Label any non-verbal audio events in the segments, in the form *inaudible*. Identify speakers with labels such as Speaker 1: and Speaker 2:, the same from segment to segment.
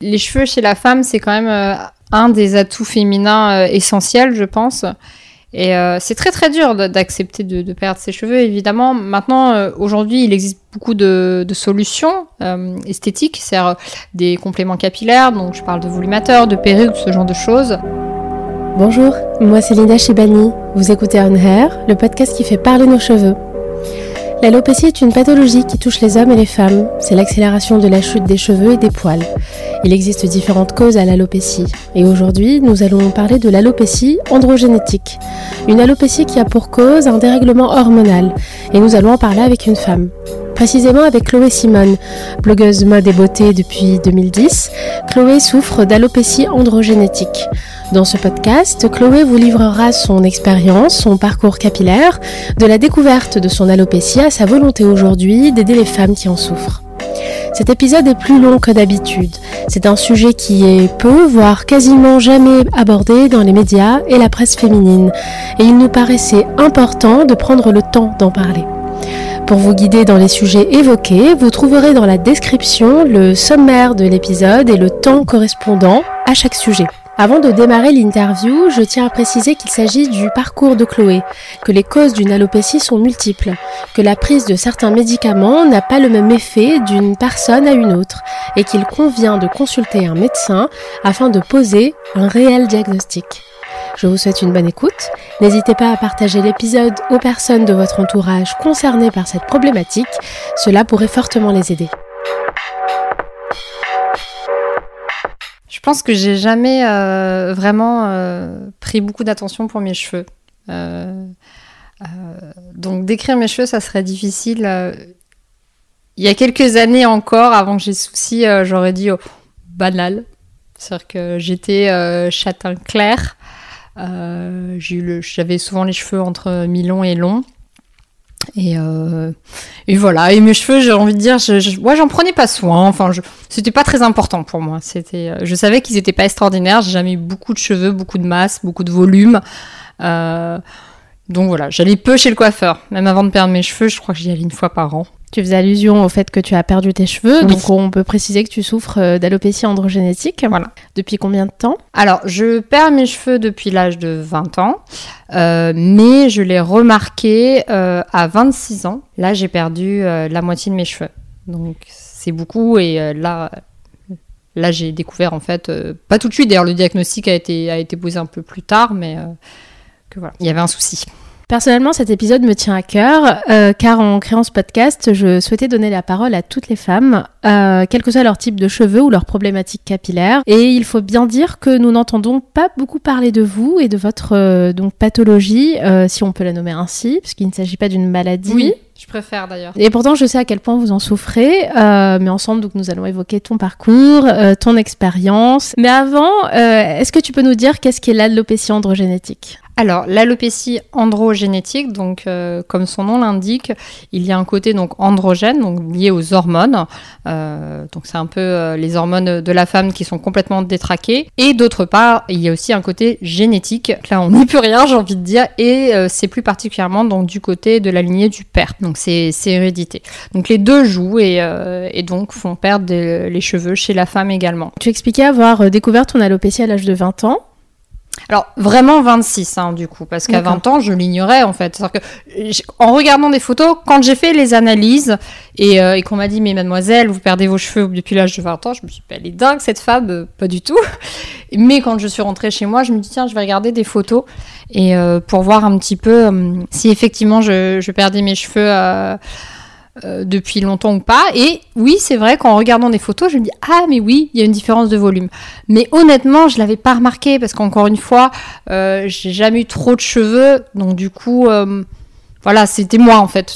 Speaker 1: Les cheveux chez la femme, c'est quand même euh, un des atouts féminins euh, essentiels, je pense. Et euh, c'est très très dur d'accepter de, perdre ses cheveux, évidemment. Maintenant, aujourd'hui, il existe beaucoup de, solutions esthétiques, c'est-à-dire des compléments capillaires, donc je parle de volumateurs, de perruques, ce genre de choses.
Speaker 2: Bonjour, moi c'est Linda Chibani. Vous écoutez On Hair, le podcast qui fait parler nos cheveux. L'alopécie est une pathologie qui touche les hommes et les femmes. C'est l'accélération de la chute des cheveux et des poils. Il existe différentes causes à l'alopécie. Et aujourd'hui, nous allons parler de l'alopécie androgénétique. Une alopécie qui a pour cause un dérèglement hormonal. Et nous allons en parler avec une femme. Précisément avec Chloé Simone, blogueuse mode et beauté depuis 2010. Chloé souffre d'alopécie androgénétique. Dans ce podcast, Chloé vous livrera son expérience, son parcours capillaire, de la découverte de son alopécie à sa volonté aujourd'hui d'aider les femmes qui en souffrent. Cet épisode est plus long que d'habitude. C'est un sujet qui est peu, voire quasiment jamais abordé dans les médias et la presse féminine. Et il nous paraissait important de prendre le temps d'en parler. Pour vous guider dans les sujets évoqués, vous trouverez dans la description le sommaire de l'épisode et le temps correspondant à chaque sujet. Avant de démarrer l'interview, je tiens à préciser qu'il s'agit du parcours de Chloé, que les causes d'une alopécie sont multiples, que la prise de certains médicaments n'a pas le même effet d'une personne à une autre, et qu'il convient de consulter un médecin afin de poser un réel diagnostic. Je vous souhaite une bonne écoute. N'hésitez pas à partager l'épisode aux personnes de votre entourage concernées par cette problématique. Cela pourrait fortement les aider.
Speaker 1: Je pense que j'ai jamais euh, vraiment euh, pris beaucoup d'attention pour mes cheveux. Euh, donc décrire mes cheveux, ça serait difficile. Il y a quelques années encore, avant que j'ai souci, j'aurais dit oh, banal. C'est-à-dire que j'étais châtain clair. Euh, J'avais souvent les cheveux entre mi-long et long. Et, euh, voilà. Et mes cheveux, j'ai envie de dire, je, je, ouais, j'en prenais pas soin. Enfin, c'était pas très important pour moi. C'était, euh, je savais qu'ils étaient pas extraordinaires. J'ai jamais eu beaucoup de cheveux, beaucoup de masse, beaucoup de volume. Euh, donc voilà, j'allais peu chez le coiffeur. Même avant de perdre mes cheveux, je crois que j'y allais une fois par an.
Speaker 2: Tu faisais allusion au fait que tu as perdu tes cheveux,
Speaker 1: Oui.
Speaker 2: donc on peut préciser que tu souffres euh, d'alopécie androgénétique.
Speaker 1: Voilà.
Speaker 2: Depuis combien de temps?
Speaker 1: Alors, je perds mes cheveux depuis l'âge de 20 ans, euh, mais je l'ai remarqué euh, à 26 ans. Là, j'ai perdu euh, la moitié de mes cheveux. Donc, c'est beaucoup. Et là, là j'ai découvert, en fait, pas tout de suite. D'ailleurs, le diagnostic a été, a été posé un peu plus tard, mais que voilà, il y avait un souci.
Speaker 2: Personnellement, cet épisode me tient à cœur, euh, car en créant ce podcast, je souhaitais donner la parole à toutes les femmes, euh, quel que soit leur type de cheveux ou leur problématique capillaire. Et il faut bien dire que nous n'entendons pas beaucoup parler de vous et de votre euh, donc pathologie, si on peut la nommer ainsi, puisqu'il ne s'agit pas d'une maladie.
Speaker 1: je préfère d'ailleurs.
Speaker 2: Et pourtant, je sais à quel point vous en souffrez. euh, mais ensemble, donc, nous allons évoquer ton parcours, euh, ton expérience. Mais avant, euh, est-ce que tu peux nous dire qu'est-ce qu'est l'alopécie androgénétique?
Speaker 1: Alors, l'alopécie androgénétique, donc euh, comme son nom l'indique, il y a un côté donc androgène, donc lié aux hormones. Euh, donc c'est un peu euh, les hormones de la femme qui sont complètement détraquées. Et d'autre part, il y a aussi un côté génétique. Là, on n'y peut rien, j'ai envie de dire. Et euh, c'est plus particulièrement donc du côté de la lignée du père. Donc c'est hérédité. Donc les deux jouent et, euh, et donc font perdre les cheveux chez la femme également.
Speaker 2: Tu expliquais avoir euh, découvert ton alopécie à l'âge de 20 ans.
Speaker 1: Alors vraiment 26 hein, du coup, parce qu'à
Speaker 2: D'accord.
Speaker 1: 20 ans je l'ignorais en fait. C'est-à-dire que en regardant des photos, quand j'ai fait les analyses et, euh, et qu'on m'a dit mais mademoiselle vous perdez vos cheveux depuis l'âge de 20 ans, je me suis dit bah, elle est dingue cette femme, Euh, pas du tout. *laughs* Mais quand je suis rentrée chez moi, je me dis tiens je vais regarder des photos et euh, pour voir un petit peu si effectivement je, je perdais mes cheveux. Euh, depuis longtemps ou pas. Et oui, c'est vrai qu'en regardant des photos, je me dis ah mais oui, il y a une différence de volume. Mais honnêtement, je l'avais pas remarqué parce qu'encore une fois, euh, j'ai jamais eu trop de cheveux, donc du coup, euh, voilà, c'était moi en fait.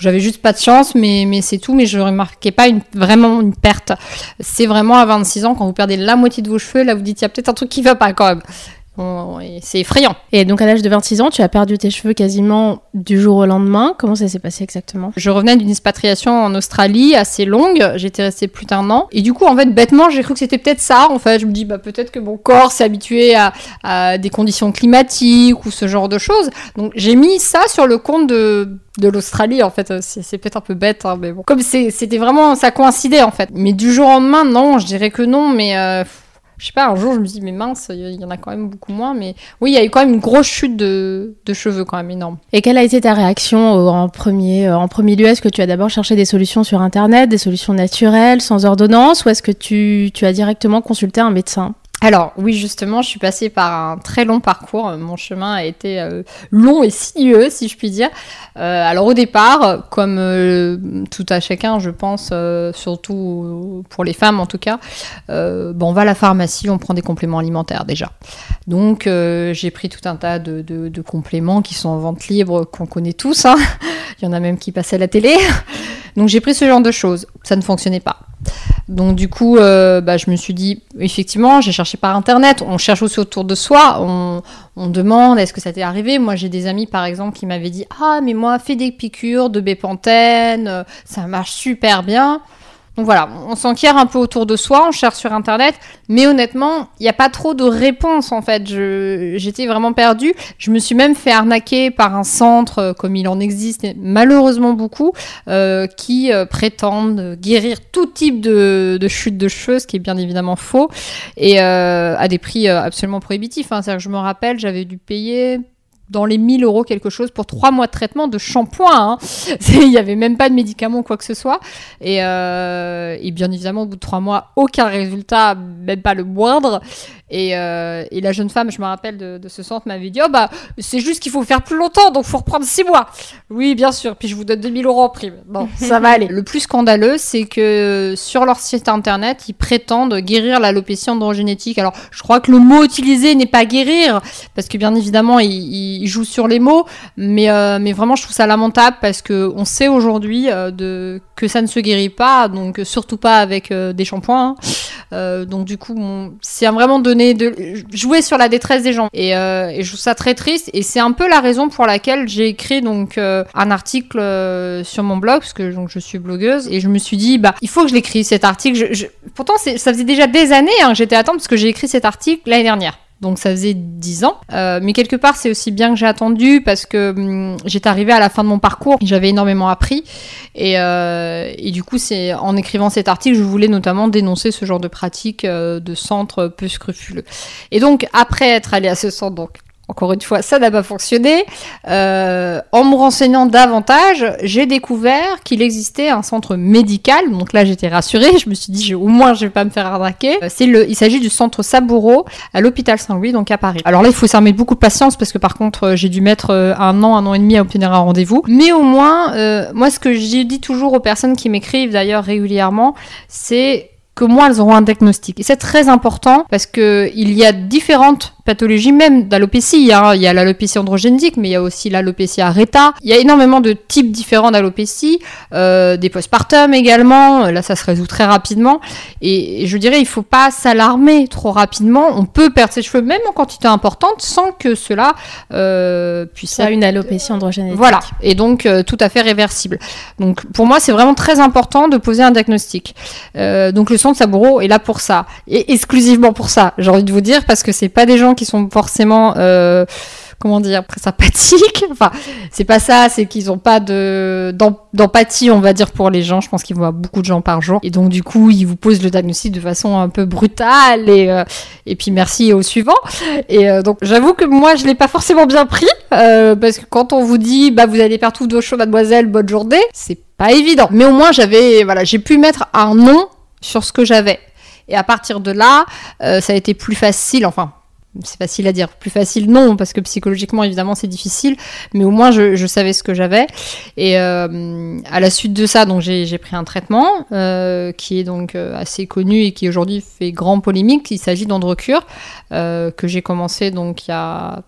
Speaker 1: J'avais juste pas de chance, mais c'est tout. Mais je remarquais pas vraiment une perte. C'est vraiment à 26 ans quand vous perdez la moitié de vos cheveux, là vous dites il y a peut-être un truc qui va pas quand même. C'est effrayant.
Speaker 2: Et donc à l'âge de 26 ans, tu as perdu tes cheveux quasiment du jour au lendemain. Comment ça s'est passé exactement?
Speaker 1: Je revenais d'une expatriation en Australie assez longue. J'étais restée plus d'un an. Et du coup, en fait, bêtement, j'ai cru que c'était peut-être ça. En fait, je me dis, bah, peut-être que mon corps s'est habitué à, des conditions climatiques ou ce genre de choses. Donc j'ai mis ça sur le compte de l'Australie en fait c'est peut-être un peu bête hein, mais bon comme c'était vraiment ça coïncidait en fait mais du jour au lendemain non je dirais que non mais euh, je sais pas, un jour je me dis, mais mince, il y en a quand même beaucoup moins. Mais oui, il y a eu quand même une grosse chute de, cheveux, quand même énorme.
Speaker 2: Et quelle a été ta réaction en premier, euh, en premier lieu? Est-ce que tu as d'abord cherché des solutions sur Internet, des solutions naturelles, sans ordonnance, ou est-ce que tu, tu as directement consulté un médecin?
Speaker 1: Alors oui, justement, je suis passée par un très long parcours. Mon chemin a été euh, long et sinueux, si je puis dire. Euh, alors au départ, comme euh, tout à chacun, je pense, surtout pour les femmes en tout cas, bon, on va à la pharmacie, on prend des compléments alimentaires déjà. Donc j'ai pris tout un tas de, compléments qui sont en vente libre, qu'on connaît tous. Hein. *laughs* Il y en a même qui passaient à la télé. Donc j'ai pris ce genre de choses. Ça ne fonctionnait pas. Donc du coup, euh, bah, je me suis dit, effectivement, j'ai cherché par Internet, on cherche aussi autour de soi, on, demande, est-ce que ça t'est arrivé? Moi, j'ai des amis, par exemple, qui m'avaient dit, ah, mais moi, fais des piqûres de bépantène, euh, ça marche super bien. Donc voilà, on s'enquiert un peu autour de soi, on cherche sur internet, mais honnêtement, il n'y a pas trop de réponses en fait. J'étais vraiment perdue. Je me suis même fait arnaquer par un centre, euh, comme il en existe malheureusement beaucoup, euh, qui euh, prétendent guérir tout type de, chute de cheveux, ce qui est bien évidemment faux, et à des prix absolument prohibitifs. Hein. je me rappelle, j'avais dû payer dans les 1000 euros quelque chose pour trois mois de traitement de shampoing. Hein. *laughs* Il n'y avait même pas de médicaments ou quoi que ce soit. Et, euh, et, bien évidemment, au bout de trois mois, aucun résultat, même pas le moindre. Et, euh, et la jeune femme, je me rappelle de, de ce centre, m'avait dit Oh bah, c'est juste qu'il faut faire plus longtemps, donc faut reprendre six mois. Oui, bien sûr. Puis je vous donne 2000 euros en prime. Bon, *laughs* ça va aller. Le plus scandaleux, c'est que sur leur site internet, ils prétendent guérir l'alopécie androgénétique. Alors, je crois que le mot utilisé n'est pas guérir, parce que bien évidemment, ils, ils jouent sur les mots. Mais, euh, mais vraiment, je trouve ça lamentable parce que on sait aujourd'hui euh, de que ça ne se guérit pas, donc surtout pas avec euh, des shampoings. Hein. Euh, donc du coup, c'est vraiment donné de jouer sur la détresse des gens. Et, euh, et je trouve ça très triste. Et c'est un peu la raison pour laquelle j'ai écrit donc un article sur mon blog, parce que donc je suis blogueuse, et je me suis dit bah il faut que je l'écris cet article. Je, Pourtant, ça faisait déjà des années hein, que j'étais à attendre parce que j'ai écrit cet article l'année dernière donc ça faisait 10 ans. Euh, mais quelque part, c'est aussi bien que j'ai attendu parce que hum, j'étais arrivée à la fin de mon parcours, j'avais énormément appris. Et, euh, et du coup, c'est en écrivant cet article, je voulais notamment dénoncer ce genre de pratique euh, de centre peu scrupuleux. Et donc, après être allée à ce centre, donc encore une fois, ça n'a pas fonctionné. Euh, en me renseignant davantage, j'ai découvert qu'il existait un centre médical. Donc là, j'étais rassurée. Je me suis dit, au moins, je vais pas me faire arnaquer. Euh, c'est le, il s'agit du centre Saboureau à l'hôpital Saint-Louis, donc à Paris. Alors là, il faut s'armer beaucoup de patience parce que par contre, euh, j'ai dû mettre un an, un an et demi à obtenir un rendez-vous. Mais au moins, moi, ce que je dis toujours aux personnes qui m'écrivent d'ailleurs régulièrement, c'est que moi, elles auront un diagnostic. Et c'est très important parce que il y a différentes pathologies, même d'alopécie. Il y a l'alopécie androgénique, mais il y a aussi l'alopécie aréta. Il y a énormément de types différents d'alopécie, euh, des postpartum également. Là, ça se résout très rapidement. Et, je dirais, il faut pas s'alarmer trop rapidement. On peut perdre ses cheveux même en quantité importante sans que cela euh, puisse
Speaker 2: être... une alopécie androgénique.
Speaker 1: Voilà. Et donc, euh, tout à fait réversible. Donc, pour moi, c'est vraiment très important de poser un diagnostic. Donc, le centre Saburo est là pour ça. Et exclusivement pour ça, j'ai envie de vous dire, parce que c'est pas des gens qui sont forcément euh, comment dire sympathiques. *laughs* Enfin, c'est pas ça, c'est qu'ils ont pas de d'empathie, on va dire pour les gens. Je pense qu'ils voient beaucoup de gens par jour et donc du coup ils vous posent le diagnostic de façon un peu brutale et euh, et puis merci au suivant. Et euh, donc j'avoue que moi je l'ai pas forcément bien pris parce que quand on vous dit bah vous allez perdre tous vos cheveux, mademoiselle, bonne journée, c'est pas évident. Mais au moins j'avais voilà j'ai pu mettre un nom sur ce que j'avais. Et à partir de là, ça a été plus facile, enfin c'est facile à dire. Plus facile, non, parce que psychologiquement, évidemment, c'est difficile. Mais au moins, je, savais ce que j'avais. Et euh, à la suite de ça, donc j'ai pris un traitement euh, qui est donc euh, assez connu et qui aujourd'hui fait grand polémique. Il s'agit d'Androcure que j'ai commencé donc il y a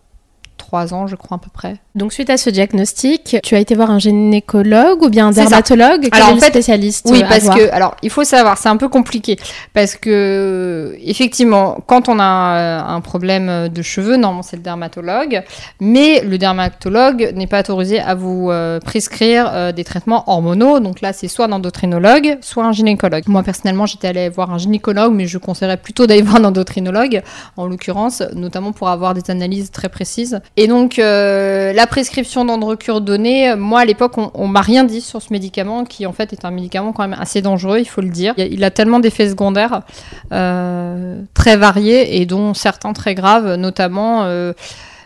Speaker 1: ans, je crois à peu près.
Speaker 2: Donc suite à ce diagnostic, tu as été voir un gynécologue ou bien un dermatologue?
Speaker 1: Alors, en fait,
Speaker 2: spécialiste
Speaker 1: Oui,
Speaker 2: euh,
Speaker 1: parce que, alors, il faut savoir, c'est un peu compliqué. Parce que, effectivement, quand on a euh, un problème de cheveux, normalement, c'est le dermatologue. Mais le dermatologue n'est pas autorisé à vous euh, prescrire euh, des traitements hormonaux. Donc là, c'est soit un endocrinologue, soit un gynécologue. Moi, personnellement, j'étais allée voir un gynécologue, mais je conseillerais plutôt d'aller *laughs* voir un endocrinologue, en l'occurrence, notamment pour avoir des analyses très précises. Et donc, euh, la prescription d'Androcure donnée, moi, à l'époque, on, on m'a rien dit sur ce médicament, qui en fait est un médicament quand même assez dangereux, il faut le dire. Il a- tellement d'effets secondaires euh, très variés et dont certains très graves, notamment euh,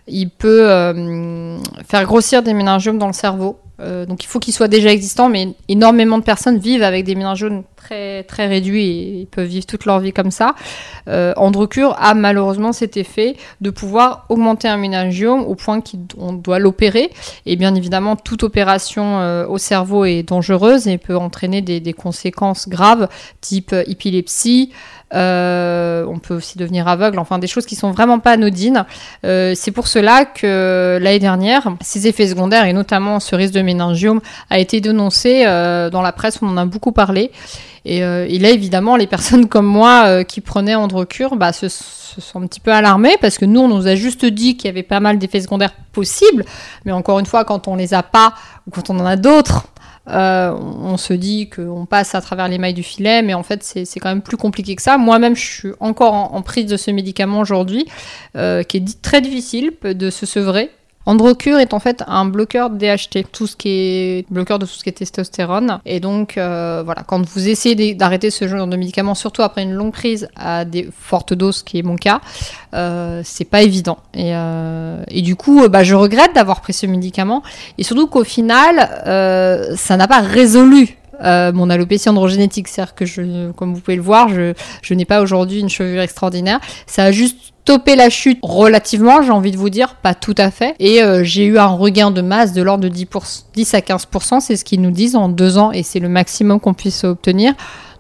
Speaker 1: il peut euh, faire grossir des méningiomes dans le cerveau. Euh, donc il faut qu'il soit déjà existant, mais énormément de personnes vivent avec des méningiomes très, très réduits et ils peuvent vivre toute leur vie comme ça. Euh, Androcure a malheureusement cet effet de pouvoir augmenter un méningiome au point qu'on doit l'opérer. Et bien évidemment, toute opération euh, au cerveau est dangereuse et peut entraîner des, conséquences graves, type euh, épilepsie. Euh, on peut aussi devenir aveugle, enfin des choses qui sont vraiment pas anodines. C'est pour cela que l'année dernière, ces effets secondaires et notamment ce risque de méningiome a été dénoncé dans la presse. On en a beaucoup parlé. Et, euh, et là, évidemment, les personnes comme moi euh, qui prenaient Androcure bah, se, sont un petit peu alarmées parce que nous, on nous a juste dit qu'il y avait pas mal d'effets secondaires possibles. Mais encore une fois, quand on les a pas ou quand on en a d'autres, euh, on se dit qu'on passe à travers les mailles du filet, mais en fait, c'est quand même plus compliqué que ça. Moi-même, je suis encore en, en prise de ce médicament aujourd'hui, qui est très difficile de se sevrer. Androcure est en fait un bloqueur DHT, tout ce qui est bloqueur de tout ce qui est testostérone. Et donc euh, voilà, quand vous essayez d'arrêter ce genre de médicament, surtout après une longue prise à des fortes doses, qui est mon cas, euh, c'est pas évident. Et, euh, et du coup, euh, bah, je regrette d'avoir pris ce médicament. Et surtout qu'au final, euh, ça n'a pas résolu euh, mon alopécie androgénétique. C'est-à-dire que, je, comme vous pouvez le voir, je, je n'ai pas aujourd'hui une chevelure extraordinaire. Ça a juste stoppé la chute relativement, j'ai envie de vous dire, pas tout à fait. Et euh, j'ai eu un regain de masse de l'ordre de 10, 10 à 15%, c'est ce qu'ils nous disent en deux ans, et c'est le maximum qu'on puisse obtenir.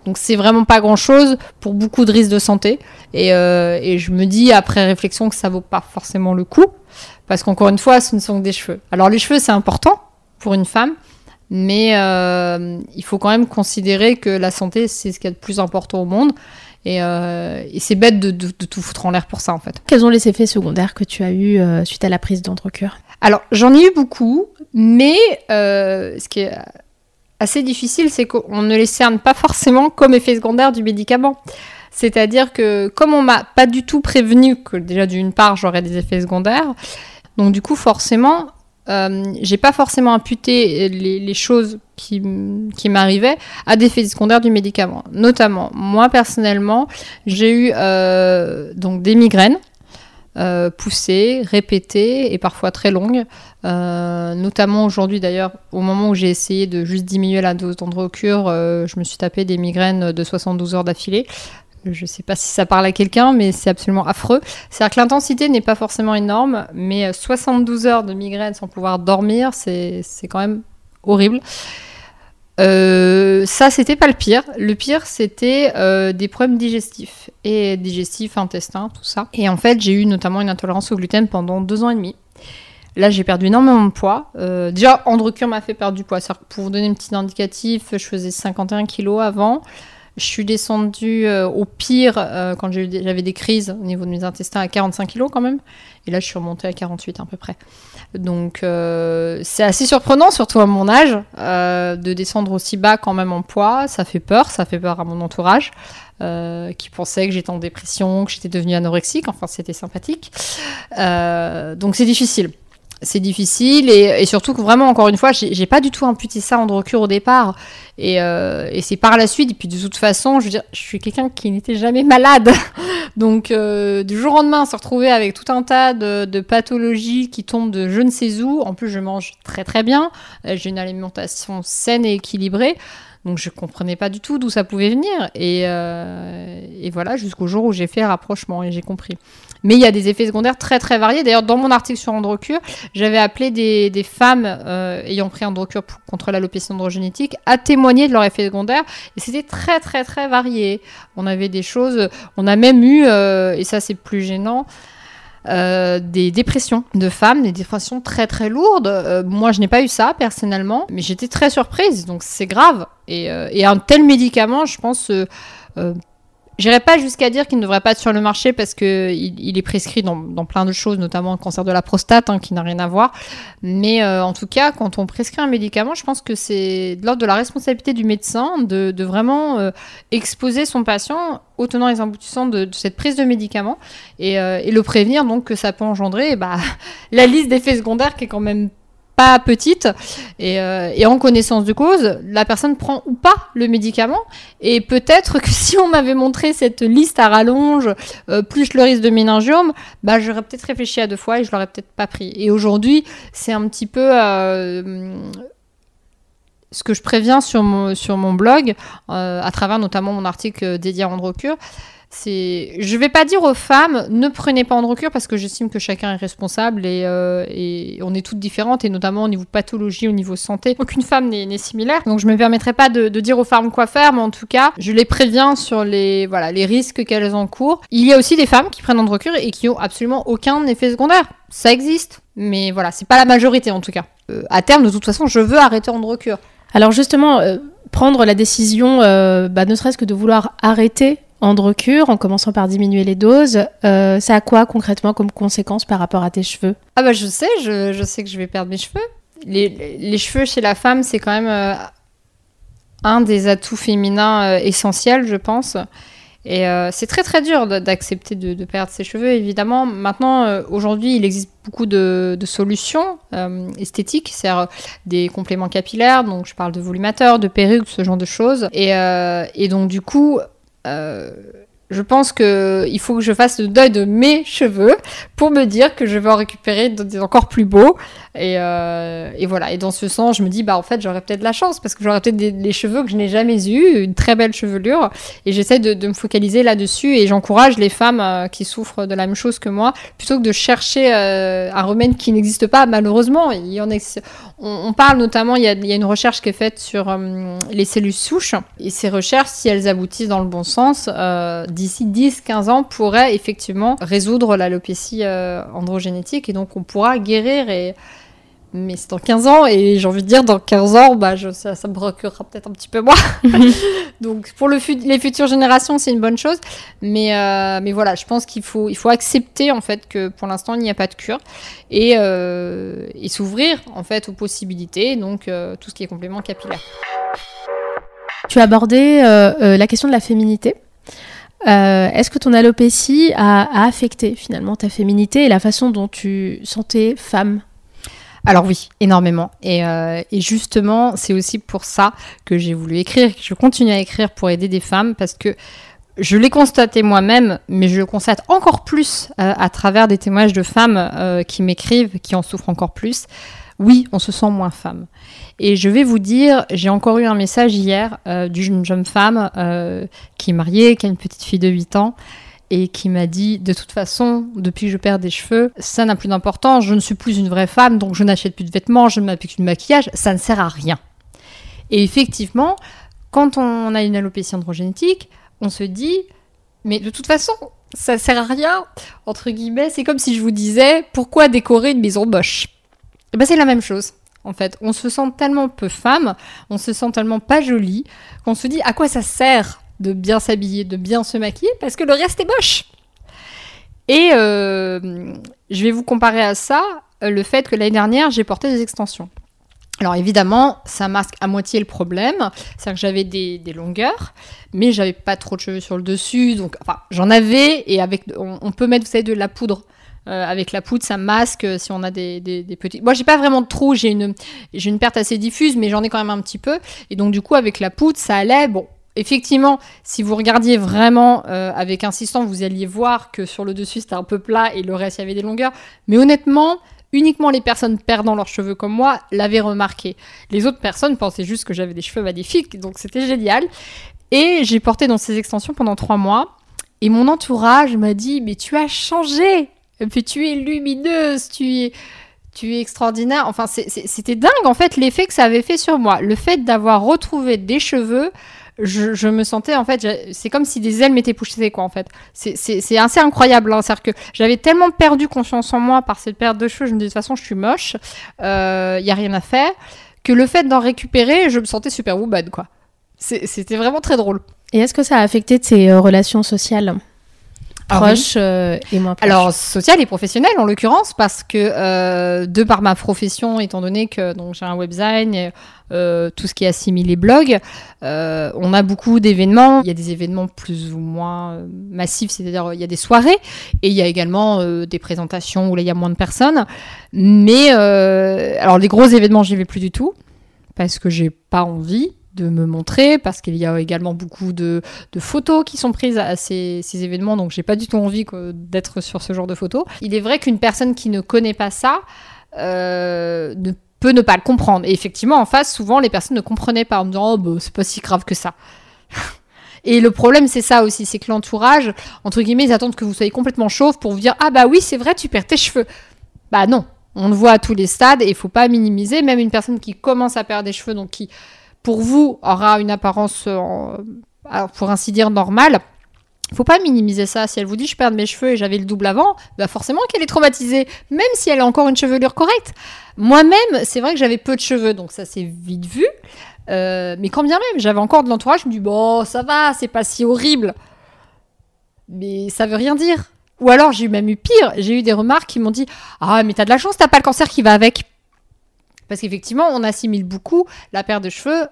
Speaker 1: Donc c'est vraiment pas grand chose pour beaucoup de risques de santé. Et, euh, et je me dis après réflexion que ça vaut pas forcément le coup. Parce qu'encore une fois, ce ne sont que des cheveux. Alors les cheveux, c'est important pour une femme. Mais euh, il faut quand même considérer que la santé, c'est ce qu'il y a de plus important au monde. Et, euh, et c'est bête de, de- de tout foutre en l'air pour ça, en fait.
Speaker 2: Quels ont les effets secondaires que tu as eu euh, suite à la prise d'Androcure
Speaker 1: Alors, j'en ai eu beaucoup, mais euh, ce qui est assez difficile, c'est qu'on ne les cerne pas forcément comme effet secondaire du médicament. C'est-à-dire que comme on m'a pas du tout prévenu que déjà d'une part j'aurais des effets secondaires, donc du coup forcément euh, j'ai pas forcément imputé les, choses qui, m'arrivaient à des effets secondaires du médicament. Notamment, moi personnellement, j'ai eu euh, donc des migraines euh, poussées, répétées et parfois très longues. Notamment aujourd'hui d'ailleurs, au moment où j'ai essayé de juste diminuer la dose d'androcure, je me suis tapé des migraines de 72 heures d'affilée. Je sais pas si ça parle à quelqu'un, mais c'est absolument affreux. C'est-à-dire que l'intensité n'est pas forcément énorme, mais euh, 72 heures de migraine sans pouvoir dormir, c'est quand même horrible. Euh, ça, c'était pas le pire. Le pire, c'était euh, des problèmes digestifs et digestifs, intestins, tout ça. Et en fait, j'ai eu notamment une intolérance au gluten pendant deux ans et demi. Là, j'ai perdu énormément de poids. Euh, déjà, Androcure m'a fait perdre du poids. Que Pour vous donner un petit indicatif, je faisais 51 kilos avant. Je suis descendue euh, au pire euh, quand j'avais des crises au niveau de mes intestins à 45 kilos quand même. Et là, je suis remontée à 48 à peu près. Donc, euh, c'est assez surprenant, surtout à mon âge, de descendre aussi bas quand même en poids. Ça fait peur, ça fait peur à mon entourage, qui pensait que j'étais en dépression, que j'étais devenue anorexique. Enfin, c'était sympathique. Donc, c'est difficile. C'est difficile et, surtout que vraiment, encore une fois, j'ai pas du tout imputé ça en Androcure au départ. Et, euh, et c'est par la suite, et puis de toute façon, je veux dire, je suis quelqu'un qui n'était jamais malade. *laughs* Donc, euh, du jour au lendemain, se retrouver avec tout un tas de, de pathologies qui tombent de je ne sais où. En plus, je mange très très bien. Euh, J'ai une alimentation saine et équilibrée. Donc, je comprenais pas du tout d'où ça pouvait venir. Et, euh, et voilà, jusqu'au jour où j'ai fait rapprochement et j'ai compris. Mais il y a des effets secondaires très très variés. D'ailleurs, dans mon article sur Androcure, j'avais appelé des, des femmes euh, ayant pris Androcure pour- contre l'alopécie androgénétique à témoigner de leurs effets secondaires. Et c'était très très très varié. On avait des choses, on a même eu, euh, et ça c'est plus gênant, euh, des dépressions de femmes, des dépressions très très lourdes. Euh, moi, je n'ai pas eu ça personnellement, mais j'étais très surprise, donc c'est grave. Et, euh, et, un tel médicament, je pense, J'irai pas jusqu'à dire qu'il ne devrait pas être sur le marché parce que il, est prescrit dans, plein de choses, notamment le cancer de la prostate, hein, qui n'a rien à voir. Mais euh, en tout cas, quand on prescrit un médicament, je pense que c'est de l'ordre de la responsabilité du médecin de, vraiment euh, exposer son patient aux tenants et aboutissants de, de, cette prise de médicament et, euh, et, le prévenir donc que ça peut engendrer bah, *laughs* la liste d'effets secondaires qui est quand même pas petite euh, et, en connaissance de cause, la personne prend ou pas le médicament. Et peut-être que *laughs* si on m'avait montré cette liste à rallonge, euh, plus le risque de méningiome, bah, j'aurais peut-être réfléchi à deux fois et je l'aurais peut-être pas pris. Et aujourd'hui, c'est un petit peu euh, ce que je préviens sur mon, sur mon blog, à travers notamment mon article dédié à Androcure c'est je vais pas dire aux femmes ne prenez pas Androcure parce que j'estime que chacun est responsable et, euh, et, on est toutes différentes et notamment au niveau pathologie au niveau santé aucune femme n'est similaire. Donc je me permettrai pas de, dire aux femmes quoi faire mais en tout cas je les préviens sur les voilà les risques qu'elles encourent. Il y a aussi des femmes qui prennent Androcure et qui ont absolument aucun effet secondaire. Ça existe mais voilà c'est pas la majorité en tout cas. Euh, à terme de toute façon je veux arrêter Androcure.
Speaker 2: Alors justement euh, prendre la décision bah, ne serait-ce que de vouloir arrêter Androcure, en commençant par diminuer les doses, euh, ça a quoi concrètement comme conséquence par rapport à tes cheveux?
Speaker 1: Ah bah je sais, je, sais que je vais perdre mes cheveux. Les, cheveux chez la femme, c'est quand même euh, un des atouts féminins euh, essentiels, je pense. Et c'est très très dur d'accepter de, perdre ses cheveux, évidemment. Maintenant, aujourd'hui, il existe beaucoup de, solutions esthétiques, c'est-à-dire des compléments capillaires, donc je parle de volumateurs, de perruques, ce genre de choses. Et, donc du coup, euh, je pense qu'il faut que je fasse le deuil de mes cheveux pour me dire que je vais en récupérer des encore plus beaux. Et, euh, et, voilà. Et dans ce sens, je me dis, bah en fait, j'aurais peut-être la chance parce que j'aurais peut-être des, cheveux que je n'ai jamais eu, une très belle chevelure. Et j'essaie de, me focaliser là-dessus et j'encourage les femmes euh, qui souffrent de la même chose que moi, plutôt que de chercher euh, un remède qui n'existe pas. Malheureusement, il y en on, parle notamment, il y, a, il y, a, une recherche qui est faite sur les cellules souches. Et ces recherches, si elles aboutissent dans le bon sens, d'ici 10-15 ans, pourraient effectivement résoudre l'alopécie androgénétique. Et donc, on pourra guérir et mais c'est dans 15 ans et j'ai envie de dire dans 15 ans bah je, ça, ça me procurera peut-être un petit peu moins. *laughs* *laughs* Donc pour le les futures générations c'est une bonne chose. Mais euh, mais voilà je pense qu'il faut il faut accepter en fait que pour l'instant il n'y a pas de cure. Et, euh, et s'ouvrir en fait aux possibilités donc euh, tout ce qui est complément capillaire.
Speaker 2: Tu as abordé la question de la féminité. Est-ce que ton alopécie a, a affecté finalement ta féminité et la façon dont tu sentais femme?
Speaker 1: Alors oui, énormément. Euh, et, justement, c'est aussi pour ça que j'ai voulu écrire, que je continue à écrire pour aider des femmes, parce que je l'ai constaté moi-même, mais je le constate encore plus euh, à travers des témoignages de femmes euh, qui m'écrivent, qui en souffrent encore plus. Oui, on se sent moins femme. Et je vais vous dire, j'ai encore eu un message hier d'une jeune femme qui est mariée, qui a une petite fille de 8 ans, et qui m'a dit de toute façon, depuis que je perds des cheveux, ça n'a plus d'importance, je ne suis plus une vraie femme, donc je n'achète plus de vêtements, je ne m'applique plus de maquillage, ça ne sert à rien. Et effectivement, quand on a une alopécie androgénétique, on se dit, mais de toute façon, ça sert à rien, entre guillemets, c'est comme si je vous disais, pourquoi décorer une maison moche? Et eh ben c'est la même chose. En fait, on se sent tellement peu femme, on se sent tellement pas jolie, qu'on se dit à quoi ça sert? De bien s'habiller, de bien se maquiller, parce que le reste est moche. Et euh, je vais vous comparer à ça euh, le fait que l'année dernière, j'ai porté des extensions. Alors évidemment, ça masque à moitié le problème, c'est que j'avais des, longueurs, mais j'avais pas trop de cheveux sur le dessus, donc enfin j'en avais et avec on, peut mettre vous savez de la poudre. Euh, avec la poudre, ça masque si on a des, des, petits. Moi, j'ai pas vraiment de trous, j'ai une, j'ai une perte assez diffuse, mais j'en ai quand même un petit peu. Et donc, du coup, avec la poudre, ça allait. Bon, effectivement, si vous regardiez vraiment euh, avec insistance, vous alliez voir que sur le dessus c'était un peu plat et le reste il y avait des longueurs. Mais honnêtement, uniquement les personnes perdant leurs cheveux comme moi l'avaient remarqué. Les autres personnes pensaient juste que j'avais des cheveux magnifiques, donc c'était génial. Et j'ai porté dans ces extensions pendant trois mois. Et mon entourage m'a dit Mais tu as changé puis tu es lumineuse, tu es, tu es extraordinaire. Enfin, c'était dingue en fait l'effet que ça avait fait sur moi. Le fait d'avoir retrouvé des cheveux je, me sentais en fait, c'est comme si des ailes m'étaient poussées quoi en fait. C'est assez incroyable, hein, c'est-à-dire que j'avais tellement perdu confiance en moi par cette perte de cheveux, je me disais de toute façon je suis moche, il euh, y a rien à faire, que le fait d'en récupérer, je me sentais super woman quoi. C'était vraiment très drôle.
Speaker 2: Et est-ce que ça a affecté tes euh, relations sociales? Ah euh, et moins proches
Speaker 1: Alors, sociales et professionnelles en l'occurrence, parce que euh, de par ma profession, étant donné que j'ai un webdesign, et, tout ce qui est assimilé blog, on a beaucoup d'événements. Il y a des événements plus ou moins massifs, c'est-à-dire il y a des soirées et il y a également des présentations où là il y a moins de personnes. Mais alors les gros événements, j'y vais plus du tout parce que j'ai pas envie de me montrer parce qu'il y a également beaucoup de, photos qui sont prises à ces, événements, donc j'ai pas du tout envie d'être sur ce genre de photos. Il est vrai qu'une personne qui ne connaît pas ça euh, ne peut ne pas le comprendre. Et effectivement, en face, souvent, les personnes ne comprenaient pas en me disant oh, bah, c'est pas si grave que ça. *laughs* Et le problème, c'est ça aussi, c'est que l'entourage, entre guillemets, ils attendent que vous soyez complètement chauve pour vous dire ah bah oui, c'est vrai, tu perds tes cheveux. Bah non, on le voit à tous les stades et il faut pas minimiser. Même une personne qui commence à perdre des cheveux, donc qui pour vous, aura une apparence, euh, pour ainsi dire, normale. Faut pas minimiser ça. Si elle vous dit je perds mes cheveux et j'avais le double avant, bah forcément qu'elle est traumatisée, même si elle a encore une chevelure correcte. Moi-même, c'est vrai que j'avais peu de cheveux, donc ça s'est vite vu. Euh, mais quand bien même, j'avais encore de l'entourage, je me dis bon, ça va, c'est pas si horrible. Mais ça veut rien dire. Ou alors j'ai même eu pire, j'ai eu des remarques qui m'ont dit ah mais t'as de la chance, t'as pas le cancer qui va avec. Parce qu'effectivement, on assimile beaucoup la perte de cheveux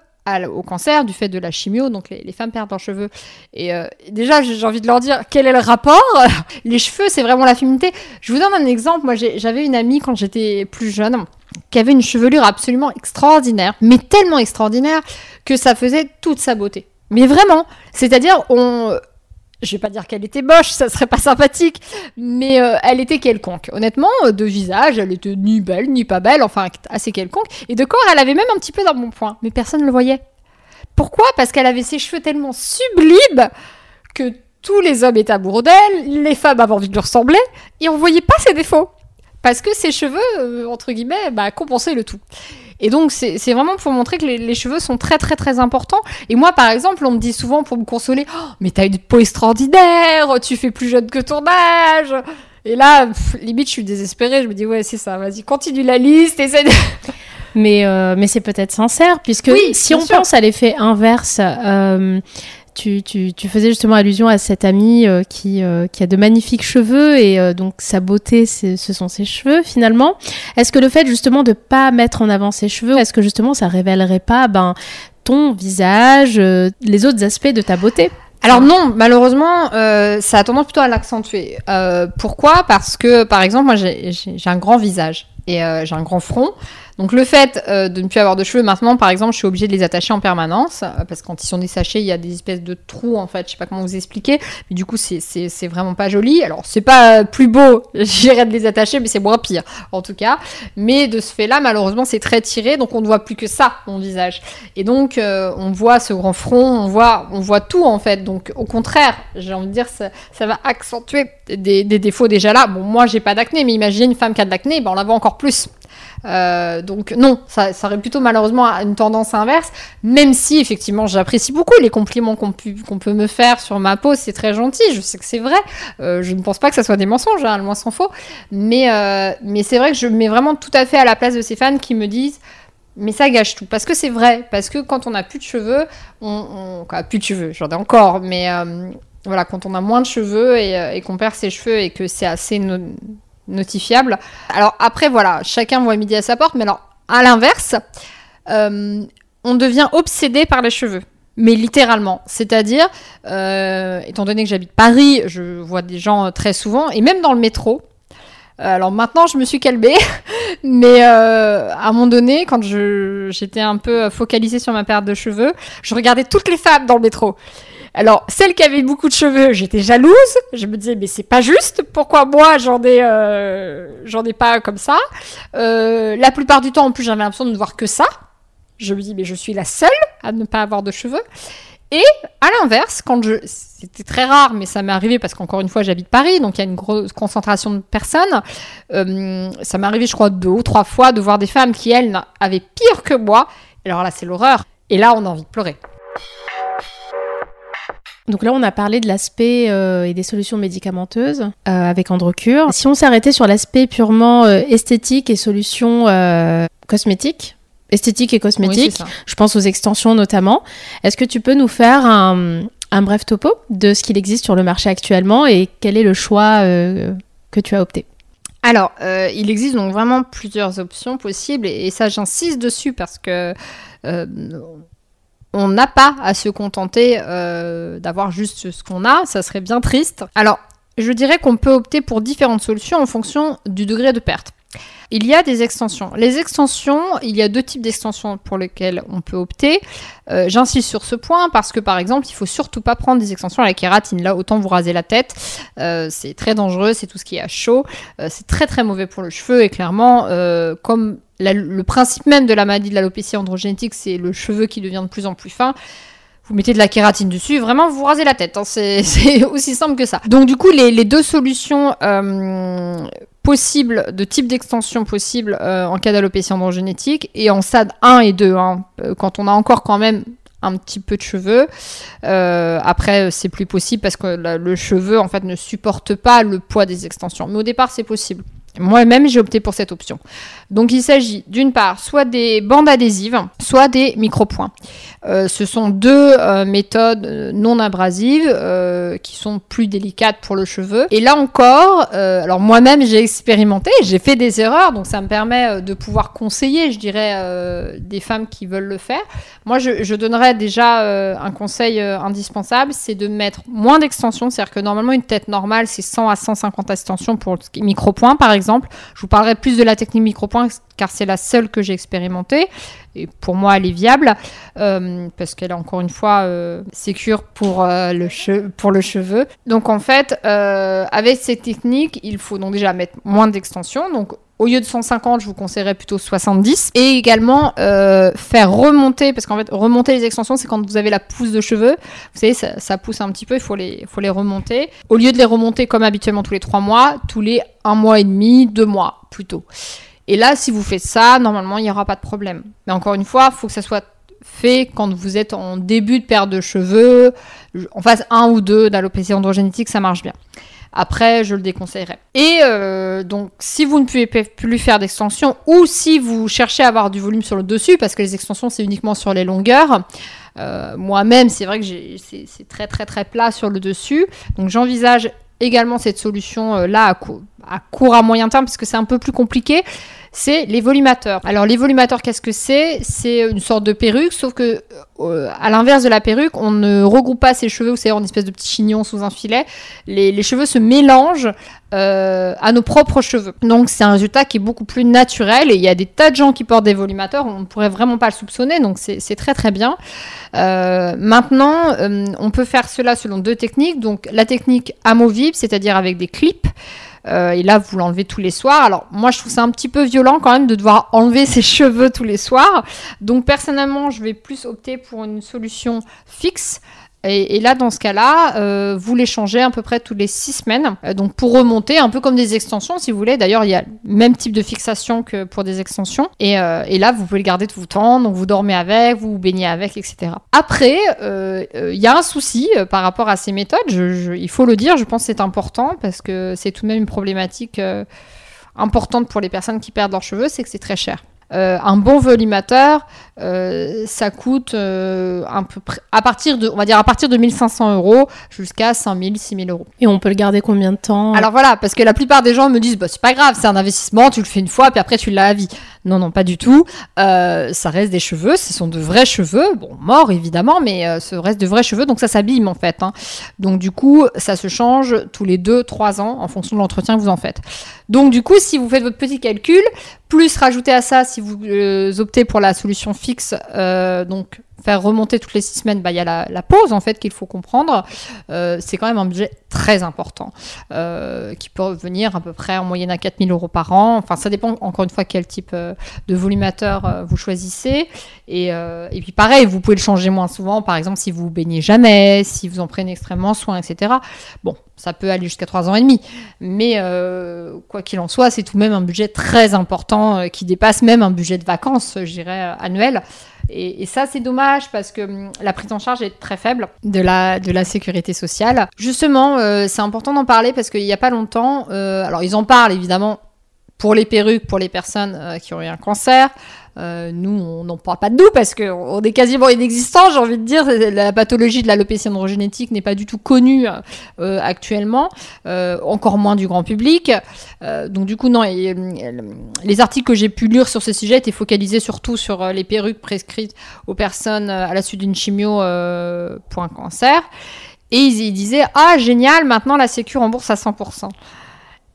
Speaker 1: au cancer du fait de la chimio, donc les, femmes perdent leurs cheveux. Et euh, déjà, j'ai envie de leur dire quel est le rapport? *laughs* les cheveux, c'est vraiment la féminité. Je vous donne un exemple. Moi, j'avais une amie quand j'étais plus jeune qui avait une chevelure absolument extraordinaire, mais tellement extraordinaire que ça faisait toute sa beauté. Mais vraiment, c'est-à-dire, on, je vais pas dire qu'elle était moche, ça serait pas sympathique, mais euh, elle était quelconque. Honnêtement, euh, de visage, elle était ni belle ni pas belle, enfin assez quelconque. Et de corps, elle avait même un petit peu dans mon point, mais personne ne le voyait. Pourquoi? Parce qu'elle avait ses cheveux tellement sublimes que tous les hommes étaient amoureux d'elle, les femmes avaient envie de lui ressembler, et on voyait pas ses défauts. Parce que ses cheveux, euh, entre guillemets, bah, compensaient le tout. Et donc, c'est vraiment pour montrer que les, cheveux sont très, très, très importants. Et moi, par exemple, on me dit souvent pour me consoler oh, Mais t'as une peau extraordinaire, tu fais plus jeune que ton âge. Et là, limite, je suis désespérée. Je me dis Ouais, c'est ça, vas-y, continue la liste, essaie de.
Speaker 2: Mais, euh, mais c'est peut-être sincère, puisque si on pense à l'effet inverse, euh, tu, tu, tu, faisais justement allusion à cette amie euh, qui, euh, qui, a de magnifiques cheveux et euh, donc sa beauté, ce sont ses cheveux finalement. Est-ce que le fait justement de pas mettre en avant ses cheveux, est-ce que justement ça révélerait pas ben, ton visage, les autres aspects de ta beauté?
Speaker 1: Alors non, malheureusement, ça a tendance plutôt à l'accentuer. pourquoi? Parce que, par exemple, moi, j'ai un grand visage et j'ai un grand front. Donc le fait euh, de ne plus avoir de cheveux maintenant, par exemple, je suis obligée de les attacher en permanence euh, parce que quand ils sont dessachés, il y a des espèces de trous en fait. Je sais pas comment vous expliquer, mais du coup c'est vraiment pas joli. Alors c'est pas plus beau, *laughs* j'irais de les attacher, mais c'est moins pire en tout cas. Mais de ce fait-là, malheureusement, c'est très tiré, donc on ne voit plus que ça mon visage. Et donc euh, on voit ce grand front, on voit on voit tout en fait. Donc au contraire, j'ai envie de dire ça, ça va accentuer des, des, défauts déjà là. Bon moi j'ai pas d'acné, mais imaginez une femme qui a de l'acné, ben on la voit encore plus. Euh, donc non, ça, ça, aurait plutôt malheureusement une tendance inverse, même si effectivement j'apprécie beaucoup les compliments qu'on peut me faire sur ma peau, c'est très gentil, je sais que c'est vrai, euh, je ne pense pas que ça soit des mensonges, hein, le moins s'en faut, mais, euh, mais c'est vrai que je me mets vraiment tout à fait à la place de ces fans qui me disent mais ça gâche tout. Parce que c'est vrai. Parce que quand on a plus de cheveux, on, plus de cheveux, j'en ai encore, mais voilà, quand on a moins de cheveux et qu'on perd ses cheveux et que c'est assez notifiable. Alors après, voilà, chacun voit midi à sa porte, mais alors à l'inverse, euh, on devient obsédé par les cheveux. Mais littéralement, c'est-à-dire, euh, étant donné que j'habite Paris, je vois des gens euh, très souvent, et même dans le métro, alors maintenant, je me suis calmée, *laughs* mais à un moment donné, quand j'étais un peu focalisée sur ma perte de cheveux, je regardais toutes les femmes dans le métro. Alors, celle qui avait beaucoup de cheveux, j'étais jalouse. Je me disais, mais c'est pas juste. Pourquoi moi, j'en ai, euh, j'en ai pas comme ça? Euh, La plupart du temps, en plus, j'avais l'impression de ne voir que ça. Je me dis, mais je suis la seule à ne pas avoir de cheveux. Et à l'inverse, quand je, c'était très rare, mais ça m'est arrivé parce qu'encore une fois, j'habite Paris, donc il y a une grosse concentration de personnes. Euh, ça m'est arrivé, je crois, deux ou trois fois de voir des femmes qui, elles, avaient pire que moi. Alors là, c'est l'horreur. Et là, on a envie de pleurer.
Speaker 2: Donc là, on a parlé de l'aspect et des solutions médicamenteuses avec Androcure. Si on s'arrêtait sur l'aspect purement esthétique et solutions cosmétiques, esthétique et cosmétique, je pense aux extensions notamment, est-ce que tu peux nous faire un, un bref topo de ce qu'il existe sur le marché actuellement et quel est le choix que tu as opté?
Speaker 1: Alors, euh, il existe donc vraiment plusieurs options possibles et, ça j'insiste dessus parce que euh, on n'a pas à se contenter euh, d'avoir juste ce qu'on a, ça serait bien triste. Alors, je dirais qu'on peut opter pour différentes solutions en fonction du degré de perte. Il y a des extensions. Les extensions, il y a deux types d'extensions pour lesquelles on peut opter. Euh, j'insiste sur ce point parce que par exemple, il faut surtout pas prendre des extensions à la kératine. Là, autant vous raser la tête. Euh, c'est très dangereux, c'est tout ce qui est à chaud. C'est très très mauvais pour le cheveu et clairement, comme le principe même de la maladie de l'alopécie androgénétique, c'est le cheveu qui devient de plus en plus fin vous mettez de la kératine dessus, vraiment vous rasez la tête. Hein. c'est *laughs* aussi simple que ça. Donc du coup, les, deux solutions euh, possibles, de type d'extension possible euh, en cas d'alopécie androgénétique, et en stade 1 et 2, hein, euh, quand on a encore quand même un petit peu de cheveux. après, c'est plus possible parce que le cheveu, en fait, ne supporte pas le poids des extensions. Mais au départ, c'est possible. Moi-même, j'ai opté pour cette option. Donc, il s'agit d'une part soit des bandes adhésives, soit des micro-points. Euh, ce sont deux euh, méthodes euh, non abrasives qui sont plus délicates pour le cheveu. Et là encore, alors moi-même, j'ai expérimenté, j'ai fait des erreurs, donc ça me permet de pouvoir conseiller, je dirais, des femmes qui veulent le faire. Moi, je, donnerais déjà un conseil indispensable, c'est de mettre moins d'extensions, c'est-à-dire que normalement, une tête normale, c'est 100 à 150 extensions pour le micro-point, par exemple exemple. Je vous parlerai plus de la technique micropoint car c'est la seule que j'ai expérimentée. Et pour moi, elle est viable euh, parce qu'elle est encore une fois euh, sécure pour, euh, le pour le cheveu. Donc en fait, avec cette technique, il faut donc déjà mettre moins d'extensions. Donc au lieu de 150, je vous conseillerais plutôt 70. Et également faire remonter, parce qu'en fait, remonter les extensions, c'est quand vous avez la pousse de cheveux. Vous savez, ça, pousse un petit peu, il faut les, faut les remonter. Au lieu de les remonter comme habituellement tous les 3 mois, tous les 1 mois et demi, 2 mois plutôt. Et là, si vous faites ça, normalement, il n'y aura pas de problème. Mais encore une fois, il faut que ça soit fait quand vous êtes en début de perte de cheveux, en phase 1 ou 2 d'alopécie androgénétique, ça marche bien. Après, je le déconseillerais. Et euh, donc, si vous ne pouvez plus faire d'extension ou si vous cherchez à avoir du volume sur le dessus, parce que les extensions, c'est uniquement sur les longueurs, euh, moi-même, c'est vrai que c'est très très très plat sur le dessus. Donc, j'envisage également cette solution-là euh, à, à, court à moyen terme, parce que c'est un peu plus compliqué c'est les volumateurs. Alors les volumateurs, qu'est-ce que c'est? C'est une sorte de perruque, sauf que euh, à l'inverse de la perruque, on ne regroupe pas ses cheveux, savez, en espèce de petit chignon sous un filet. Les, cheveux se mélangent euh, à nos propres cheveux. Donc c'est un résultat qui est beaucoup plus naturel et il y a des tas de gens qui portent des volumateurs, on ne pourrait vraiment pas le soupçonner, donc c'est très très bien. Euh, maintenant, on peut faire cela selon deux techniques. Donc la technique amovible, c'est-à-dire avec des clips. Euh, et là, vous l'enlevez tous les soirs. Alors, moi, je trouve ça un petit peu violent quand même de devoir *laughs* enlever ses cheveux tous les soirs. Donc, personnellement, je vais plus opter pour une solution fixe. Et, là, dans ce cas-là, euh, vous les changez à peu près tous les six semaines. Euh, donc pour remonter, un peu comme des extensions, si vous voulez. D'ailleurs, il y a le même type de fixation que pour des extensions. Et, euh, et là, vous pouvez le garder tout le temps. Donc vous dormez avec, vous vous baignez avec, etc. Après, il y a un souci par rapport à ces méthodes. il faut le dire, je pense que c'est important parce que c'est tout de même une problématique importante pour les personnes qui perdent leurs cheveux, c'est que c'est très cher. Euh, un bon volumateur, euh, ça coûte euh, un peu à partir de, on va dire à partir de 1500 euros jusqu'à 5000, 6000 euros.
Speaker 2: Et on peut le garder combien de temps?
Speaker 1: Alors voilà, parce que la plupart des gens me disent, bah, c'est pas grave, c'est un investissement, tu le fais une fois, puis après tu l'as à vie. Non, non, pas du tout. ça reste des cheveux, ce sont de vrais cheveux, bon, morts évidemment, mais ce reste de vrais cheveux, donc ça s'abîme en fait. Hein. Donc du coup, ça se change tous les 2-3 ans en fonction de l'entretien que vous en faites. Donc du coup, si vous faites votre petit calcul, plus rajouter à ça, si vous euh, optez pour la solution fixe, euh, donc faire remonter toutes les six semaines, bah, il y a la, pause en fait qu'il faut comprendre. Euh, c'est quand même un budget très important euh, qui peut venir à peu près en moyenne à 4000 euros par an. Enfin, ça dépend encore une fois quel type euh, de volumateur vous choisissez. Et, et, puis pareil, vous pouvez le changer moins souvent. Par exemple, si vous baignez jamais, si vous en prenez extrêmement soin, etc. Bon, ça peut aller jusqu'à 3 ans et demi. Mais quoi qu'il en soit, c'est tout de même un budget très important qui dépasse même un budget de vacances, je dirais, annuel. Et, ça, c'est dommage parce que hum, la prise en charge est très faible de la, sécurité sociale. Justement, euh, c'est important d'en parler parce qu'il n'y a pas longtemps, euh, alors ils en parlent évidemment pour les perruques, pour les personnes euh, qui ont eu un cancer. Euh, nous, on n'en parle pas de nous parce qu'on est quasiment inexistant, j'ai envie de dire. La pathologie de l'alopécie androgénétique n'est pas du tout connue euh, actuellement, encore moins du grand public. donc du coup, non, les articles que j'ai pu lire sur ce sujet étaient focalisés surtout sur les perruques prescrites aux personnes à la suite d'une chimio pour un cancer. Et ils, ils disaient, ah génial, maintenant la Sécu rembourse à 100%.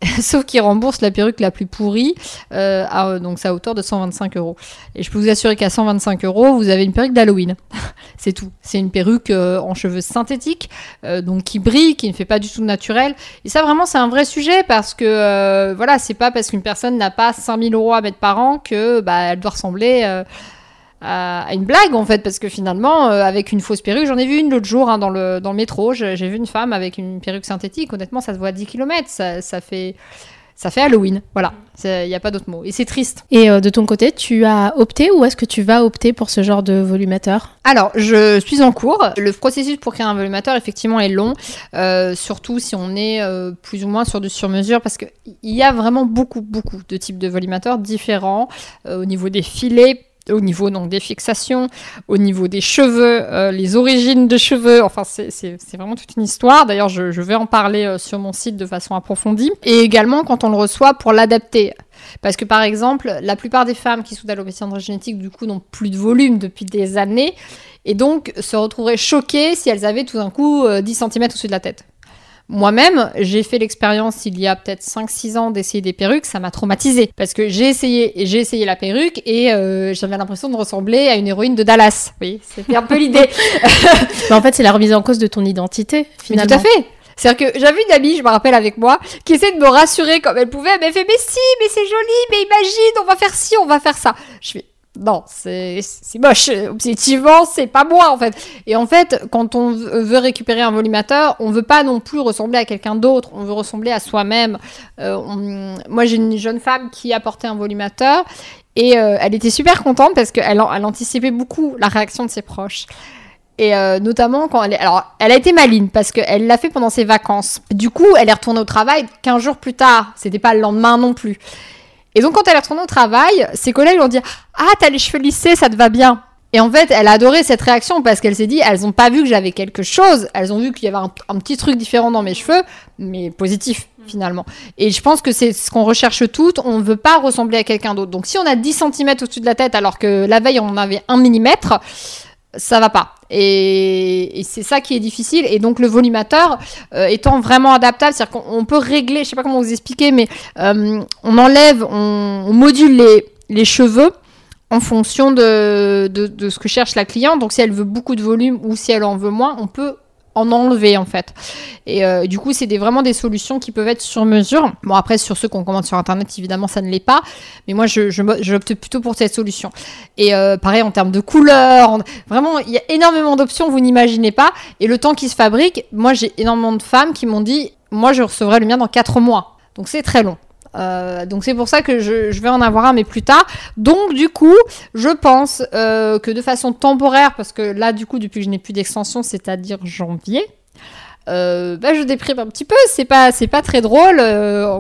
Speaker 1: *laughs* Sauf qu'il rembourse la perruque la plus pourrie, euh, à, donc ça à hauteur de 125 euros. Et je peux vous assurer qu'à 125 euros, vous avez une perruque d'Halloween. *laughs* c'est tout. C'est une perruque euh, en cheveux synthétiques, euh, donc qui brille, qui ne fait pas du tout naturel. Et ça, vraiment, c'est un vrai sujet parce que, euh, voilà, c'est pas parce qu'une personne n'a pas 5000 euros à mettre par an que, bah, elle doit ressembler à, une blague en fait, parce que finalement, euh, avec une fausse perruque, j'en ai vu une l'autre jour hein, dans, le, dans le métro, j'ai vu une femme avec une perruque synthétique, honnêtement, ça se voit à 10 km, ça, ça fait ça fait Halloween. Voilà, il n'y a pas d'autre mot. Et c'est triste.
Speaker 2: Et euh, de ton côté, tu as opté ou est-ce que tu vas opter pour ce genre de volumateur?
Speaker 1: Alors, je suis en cours. Le processus pour créer un volumateur, effectivement, est long, euh, surtout si on est plus ou moins sur du sur-mesure, parce qu'il y a vraiment beaucoup, beaucoup de types de volumateurs différents au niveau des filets au niveau donc, des fixations, au niveau des cheveux, euh, les origines de cheveux. Enfin, c'est vraiment toute une histoire. D'ailleurs, je, vais en parler euh, sur mon site de façon approfondie. Et également quand on le reçoit pour l'adapter. Parce que par exemple, la plupart des femmes qui souffrent d'alopécie androgénétique, du coup, n'ont plus de volume depuis des années. Et donc, se retrouveraient choquées si elles avaient tout d'un coup 10 euh, cm au-dessus de la tête. Moi-même, j'ai fait l'expérience il y a peut-être 5-6 ans d'essayer des perruques, ça m'a traumatisé parce que j'ai essayé j'ai essayé la perruque et euh, j'avais l'impression de ressembler à une héroïne de Dallas. Oui, c'était un peu l'idée. *laughs*
Speaker 2: Mais en fait, c'est la remise en cause de ton identité finalement.
Speaker 1: tout à fait. C'est-à-dire que j'avais une amie, je me rappelle avec moi, qui essayait de me rassurer comme elle pouvait. Elle fait, mais si, mais c'est joli, mais imagine, on va faire ci, on va faire ça. Je fais, non, c'est moche. Objectivement, c'est pas moi en fait. Et en fait, quand on veut récupérer un volumateur, on veut pas non plus ressembler à quelqu'un d'autre. On veut ressembler à soi-même. Euh, moi, j'ai une jeune femme qui a porté un volumateur et euh, elle était super contente parce qu'elle elle anticipait beaucoup la réaction de ses proches. Et euh, notamment quand elle est... Alors, elle a été maligne parce qu'elle l'a fait pendant ses vacances. Du coup, elle est retournée au travail 15 jours plus tard. C'était pas le lendemain non plus. Et donc, quand elle est retournée au travail, ses collègues lui ont dit Ah, t'as les cheveux lissés, ça te va bien. Et en fait, elle a adoré cette réaction parce qu'elle s'est dit elles n'ont pas vu que j'avais quelque chose, elles ont vu qu'il y avait un, petit truc différent dans mes cheveux, mais positif finalement. Et je pense que c'est ce qu'on recherche toutes, on ne veut pas ressembler à quelqu'un d'autre. Donc si on a 10 cm au-dessus de la tête alors que la veille on en avait 1 mm, ça va pas. Et, c'est ça qui est difficile. Et donc le volumateur euh, étant vraiment adaptable, c'est-à-dire qu'on peut régler, je sais pas comment vous expliquer, mais euh, on enlève, on, module les, cheveux en fonction de, de, ce que cherche la cliente. Donc si elle veut beaucoup de volume ou si elle en veut moins, on peut en enlever en fait. Et euh, du coup, c'est des, vraiment des solutions qui peuvent être sur mesure. Bon, après, sur ceux qu'on commande sur Internet, évidemment, ça ne l'est pas. Mais moi, je, je, plutôt pour cette solution. Et euh, pareil, en termes de couleurs, vraiment, il y a énormément d'options, vous n'imaginez pas. Et le temps qui se fabrique, moi, j'ai énormément de femmes qui m'ont dit, moi, je recevrai le mien dans 4 mois. Donc c'est très long. Euh, donc c'est pour ça que je, vais en avoir un, mais plus tard. Donc du coup, je pense euh, que de façon temporaire, parce que là, du coup, depuis que je n'ai plus d'extension, c'est-à-dire janvier, euh, bah, je déprime un petit peu. C'est pas, c'est pas très drôle.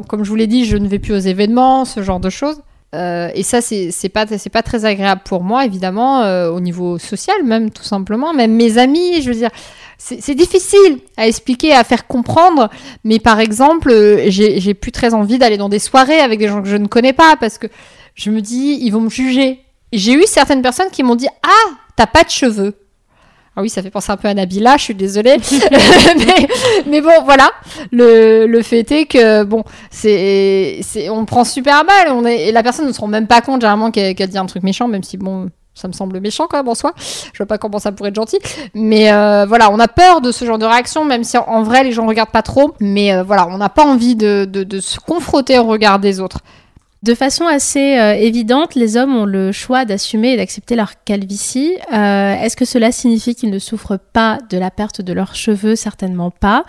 Speaker 1: comme je vous l'ai dit, je ne vais plus aux événements, ce genre de choses. et ça, c'est, pas, pas très agréable pour moi, évidemment, au niveau social, même tout simplement. Même mes amis, je veux dire c'est difficile à expliquer, à faire comprendre, mais par exemple, euh, j'ai plus très envie d'aller dans des soirées avec des gens que je ne connais pas parce que je me dis, ils vont me juger. J'ai eu certaines personnes qui m'ont dit Ah, t'as pas de cheveux. Ah oui, ça fait penser un peu à Nabila, je suis désolée. *laughs* *laughs* mais, bon, voilà. Le, fait est que, bon, c'est, on prend super mal. On est, et la personne ne se rend même pas compte, généralement, qu'elle dit un truc méchant, même si, bon, ça me semble méchant quand même en soi. Je vois pas comment ça pourrait être gentil. Mais euh, voilà, on a peur de ce genre de réaction, même si en, vrai les gens regardent pas trop. Mais euh, voilà, on n'a pas envie de, de, se confronter au regard des autres.
Speaker 2: De façon assez euh, évidente, les hommes ont le choix d'assumer et d'accepter leur calvitie. Euh, est-ce que cela signifie qu'ils ne souffrent pas de la perte de leurs cheveux? Certainement pas.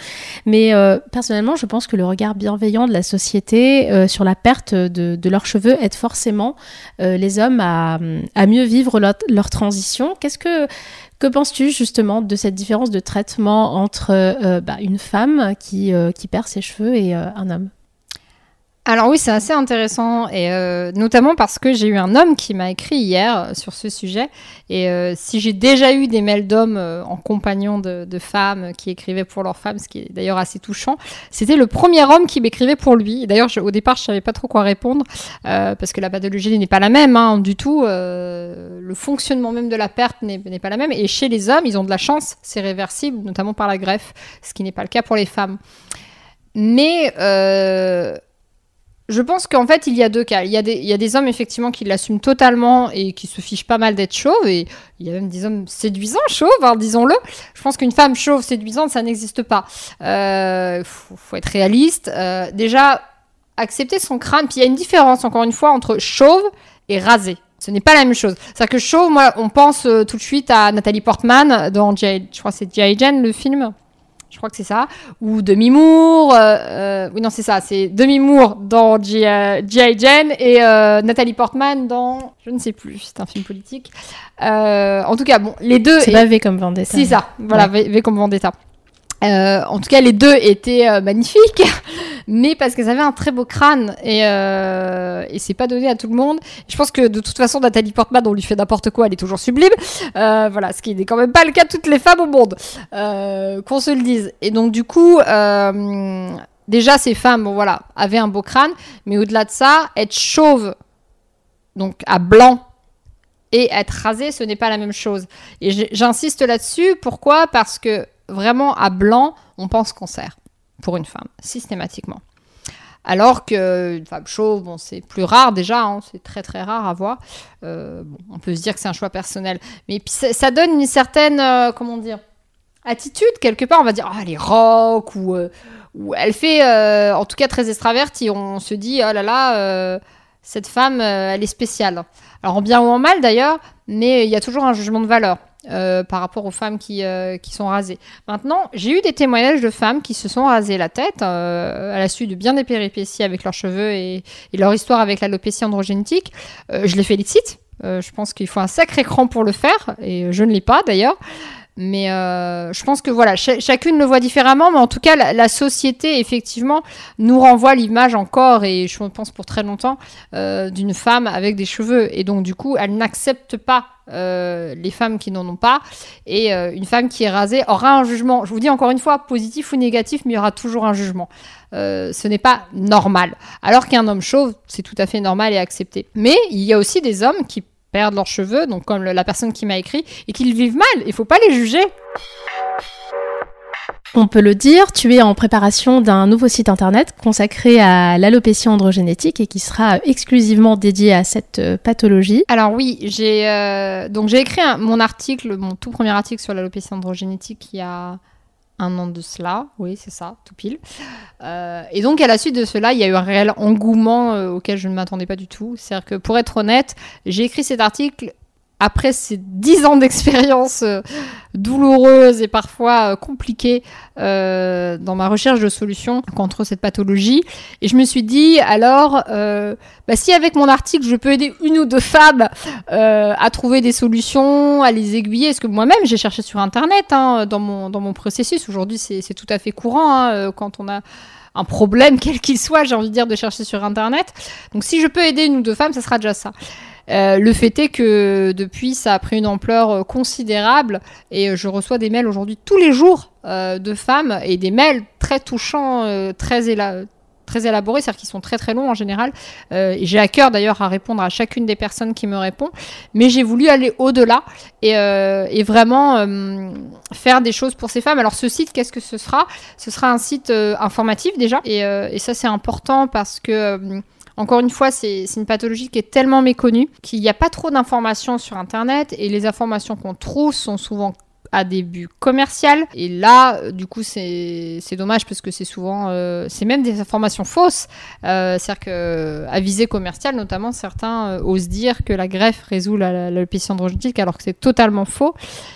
Speaker 2: Mais euh, personnellement, je pense que le regard bienveillant de la société sur la perte de, leurs cheveux aide forcément les hommes à, mieux vivre leur, transition. Qu'est-ce que penses-tu justement de cette différence de traitement entre bah, une femme qui perd ses cheveux et un homme?
Speaker 1: Alors oui, c'est assez intéressant, et euh, notamment parce que j'ai eu un homme qui m'a écrit hier euh, sur ce sujet. Et euh, si j'ai déjà eu des mails d'hommes en compagnon de, femmes qui écrivaient pour leurs femmes, ce qui est d'ailleurs assez touchant, c'était le premier homme qui m'écrivait pour lui. D'ailleurs, au départ, je savais pas trop quoi répondre parce que la pathologie n'est pas la même hein, du tout. le fonctionnement même de la perte n'est pas la même. Et chez les hommes, ils ont de la chance, c'est réversible, notamment par la greffe, ce qui n'est pas le cas pour les femmes. Mais je pense qu'en fait, il y a deux cas. Il y a des, il y a des hommes, effectivement, qui l'assument totalement et qui se fichent pas mal d'être chauves. Et il y a même des hommes séduisants, chauves, hein, disons-le. Je pense qu'une femme chauve, séduisante, ça n'existe pas. Euh, faut, être réaliste. Euh, déjà, accepter son crâne. Puis il y a une différence, encore une fois, entre chauve et rasé. Ce n'est pas la même chose. C'est-à-dire que chauve, moi, on pense euh, tout de suite à Nathalie Portman dans G.I. je crois que c'est. Jane, le film je crois que c'est ça, ou Demi Moore, euh, euh, oui non c'est ça, c'est Demi Moore dans G.I. Jane et euh, Nathalie Portman dans, je ne sais plus, c'est un film politique. en tout cas, bon, les deux...
Speaker 2: C'est pas V comme Vendetta.
Speaker 1: C'est ça, voilà, v, comme Vendetta. En tout cas, les deux étaient magnifiques *laughs* mais parce qu'elles avaient un très beau crâne et, euh, et c'est pas donné à tout le monde. Je pense que de toute façon, Nathalie Portman, on lui fait n'importe quoi, elle est toujours sublime. Euh, voilà, ce qui n'est quand même pas le cas de toutes les femmes au monde, euh, qu'on se le dise. Et donc, du coup, euh, déjà, ces femmes, voilà, avaient un beau crâne, mais au-delà de ça, être chauve, donc à blanc, et être rasé, ce n'est pas la même chose. Et j'insiste là-dessus. Pourquoi? Parce que vraiment, à blanc, on pense cancer pour une femme, systématiquement. Alors qu'une femme chauve, bon, c'est plus rare déjà, hein, c'est très très rare à voir. Euh, on peut se dire que c'est un choix personnel. Mais puis ça, donne une certaine, euh, comment dire, attitude quelque part. On va dire, ah, elle est rock, ou, euh, ou elle fait, en tout cas très extravertie. On se dit, oh là là, cette femme, elle est spéciale. Alors en bien ou en mal d'ailleurs, mais il y a toujours un jugement de valeur. Euh, par rapport aux femmes qui, euh, qui sont rasées. Maintenant, j'ai eu des témoignages de femmes qui se sont rasées la tête euh, à la suite de bien des péripéties avec leurs cheveux et, leur histoire avec l'alopécie androgénétique. je les félicite. je pense qu'il faut un sacré cran pour le faire et je ne l'ai pas d'ailleurs. Mais je pense que voilà, chacune le voit différemment, mais en tout cas, la, société, effectivement, nous renvoie l'image encore, et je pense pour très longtemps, d'une femme avec des cheveux. Et donc, du coup, elle n'accepte pas euh, les femmes qui n'en ont pas. Et une femme qui est rasée aura un jugement, je vous dis encore une fois, positif ou négatif, mais il y aura toujours un jugement. ce n'est pas normal. Alors qu'un homme chauve, c'est tout à fait normal et accepté. Mais il y a aussi des hommes qui perdent leurs cheveux, donc comme la personne qui m'a écrit, et qu'ils vivent mal. Il faut pas les juger.
Speaker 2: On peut le dire, tu es en préparation d'un nouveau site internet consacré à l'alopécie androgénétique et qui sera exclusivement dédié à cette euh, pathologie.
Speaker 1: Alors oui, j'ai euh, donc j'ai écrit mon article, mon tout premier article sur l'alopécie androgénétique il y a un an de cela, oui, c'est ça, tout pile. Euh, et donc, à la suite de cela, il y a eu un réel engouement auquel je ne m'attendais pas du tout. C'est-à-dire que, pour être honnête, j'ai écrit cet article après ces dix ans d'expérience euh, douloureuse et parfois euh, compliquée euh, dans ma recherche de solutions contre cette pathologie, et je me suis dit alors, bah, si avec mon article je peux aider une ou deux femmes à trouver des solutions, à les aiguiller, parce que moi-même j'ai cherché sur internet hein, dans, mon, dans mon processus. Aujourd'hui c'est tout à fait courant hein, quand on a un problème *laughs* quel qu'il soit, j'ai envie de dire, de chercher sur Internet. Donc si je peux aider une ou deux femmes, ça sera déjà ça. Euh, le fait est que depuis, ça a pris une ampleur euh, considérable et euh, je reçois des mails aujourd'hui tous les jours de femmes et des mails très touchants, très, très élaborés, c'est-à-dire qu'ils sont très très longs en général. et j'ai à cœur d'ailleurs à répondre à chacune des personnes qui me répondent, mais j'ai voulu aller au-delà et, vraiment faire des choses pour ces femmes. Alors ce site, qu'est-ce que ce sera? Ce sera un site informatif déjà, et, et ça c'est important parce que encore une fois, c'est une pathologie qui est tellement méconnue qu'il n'y a pas trop d'informations sur Internet et les informations qu'on trouve sont souvent à des buts commerciaux. Et là, euh, du coup, c'est dommage parce que c'est souvent, euh, c'est même des informations fausses. Euh, C'est-à-dire qu'à visée commerciale, notamment, certains euh, osent dire que la greffe résout l'alopécie androgénique alors que c'est totalement faux.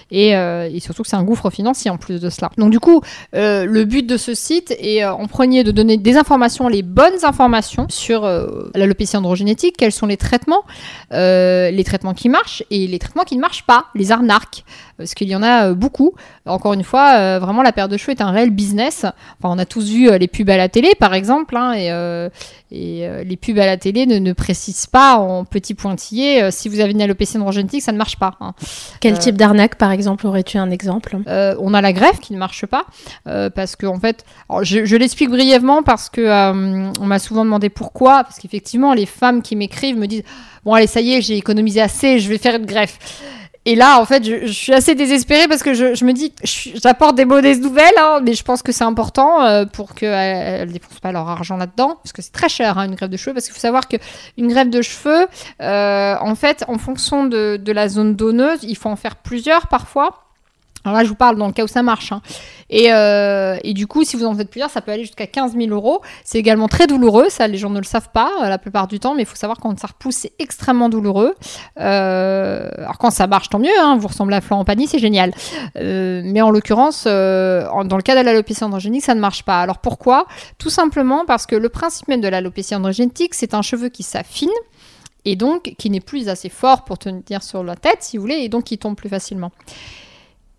Speaker 1: Et, euh, surtout que c'est un gouffre financier en plus de cela. Donc du coup, euh, le but de ce site est en premier de donner des informations, les bonnes informations sur l'alopécie androgénétique, quels sont les traitements, les traitements qui marchent et les traitements qui ne marchent pas, les arnaques parce qu'il y en a euh, beaucoup. Encore une fois, euh, vraiment la paire de cheveux est un réel business. Enfin, on a tous vu euh, les pubs à la télé, par exemple, hein, et, et les pubs à la télé ne, ne précisent pas en petit pointillé si vous avez une alopécie androgénique, ça ne marche pas. Hein.
Speaker 2: Quel type d'arnaque, par exemple, aurais-tu un exemple?
Speaker 1: On a la greffe qui ne marche pas parce que en fait, je, je l'explique brièvement parce que on m'a souvent demandé pourquoi, parce qu'effectivement, les femmes qui m'écrivent me disent bon allez ça y est, j'ai économisé assez, je vais faire une greffe. Et là, en fait, je, suis assez désespérée parce que je, me dis, j'apporte des mauvaises nouvelles, hein, mais je pense que c'est important euh, pour qu'elles ne dépensent pas leur argent là-dedans, parce que c'est très cher hein, une greffe de cheveux, parce qu'il faut savoir qu'une greffe de cheveux, euh, en fait, en fonction de la zone donneuse, il faut en faire plusieurs parfois. Alors là, je vous parle dans le cas où ça marche. Hein. Et, euh, et, du coup, si vous en faites plusieurs, ça peut aller jusqu'à 15 000 euros. C'est également très douloureux. Ça, les gens ne le savent pas euh, la plupart du temps, mais il faut savoir quand ça repousse, c'est extrêmement douloureux. Euh, alors quand ça marche, tant mieux. Hein, vous ressemblez à Florent Pagny, c'est génial. Mais en l'occurrence, dans le cas de l'alopécie androgénique, ça ne marche pas. Alors pourquoi? Tout simplement parce que le principe même de l'alopécie androgénique, c'est un cheveu qui s'affine et donc qui n'est plus assez fort pour tenir sur la tête, si vous voulez, et donc qui tombe plus facilement.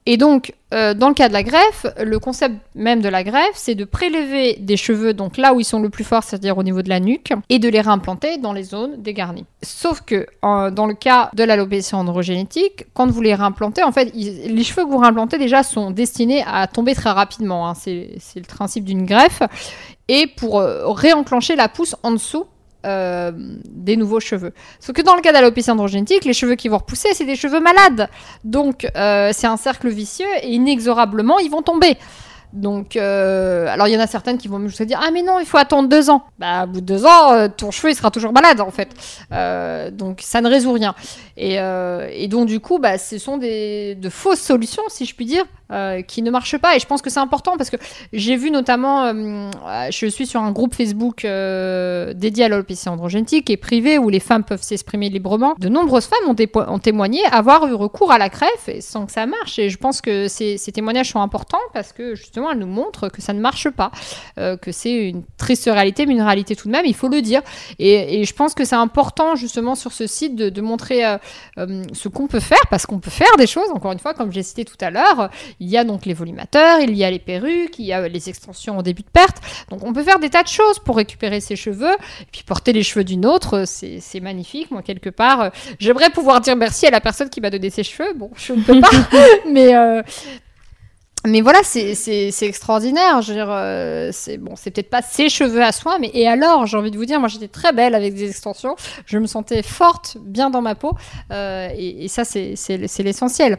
Speaker 1: Et donc, euh, dans le cas de la greffe, le concept même de la greffe, c'est de prélever des cheveux donc là où ils sont le plus forts, c'est-à-dire au niveau de la nuque, et de les réimplanter dans les zones dégarnies. Sauf que dans le cas de l'alopécie androgénétique, quand vous les réimplantez, en fait, les cheveux que vous réimplantez déjà sont destinés à tomber très rapidement. Hein. C'est le principe d'une greffe. Et pour euh, réenclencher la pousse en dessous, euh, des nouveaux cheveux. Sauf que dans le cas d'alopécie androgénique, les cheveux qui vont repousser, c'est des cheveux malades. Donc euh, c'est un cercle vicieux et inexorablement, ils vont tomber. Donc, euh, alors il y en a certaines qui vont me dire Ah, mais non, il faut attendre deux ans. Bah, au bout de deux ans, euh, ton cheveu il sera toujours malade en fait. Euh, donc, ça ne résout rien. Et, donc, du coup, bah, ce sont des, de fausses solutions, si je puis dire, qui ne marchent pas. Et je pense que c'est important parce que j'ai vu notamment, je suis sur un groupe Facebook dédié à l'alopécie androgénique et privé où les femmes peuvent s'exprimer librement. De nombreuses femmes ont, témoigné avoir eu recours à la crève sans que ça marche. Et je pense que ces témoignages sont importants parce que justement, elle nous montre que ça ne marche pas, euh, que c'est une triste réalité, mais une réalité tout de même, il faut le dire. Et, et je pense que c'est important justement sur ce site de, de montrer euh, euh, ce qu'on peut faire, parce qu'on peut faire des choses, encore une fois, comme j'ai cité tout à l'heure, il y a donc les volumateurs, il y a les perruques, il y a les extensions au début de perte, donc on peut faire des tas de choses pour récupérer ses cheveux, et puis porter les cheveux d'une autre, c'est magnifique, moi quelque part, j'aimerais pouvoir dire merci à la personne qui m'a donné ses cheveux, bon, je ne peux pas, *laughs* mais mais voilà, c'est extraordinaire. Je euh, c'est bon, c'est peut-être pas ses cheveux à soi, mais et alors, j'ai envie de vous dire, moi j'étais très belle avec des extensions. Je me sentais forte, bien dans ma peau, euh, et, et, ça c'est l'essentiel.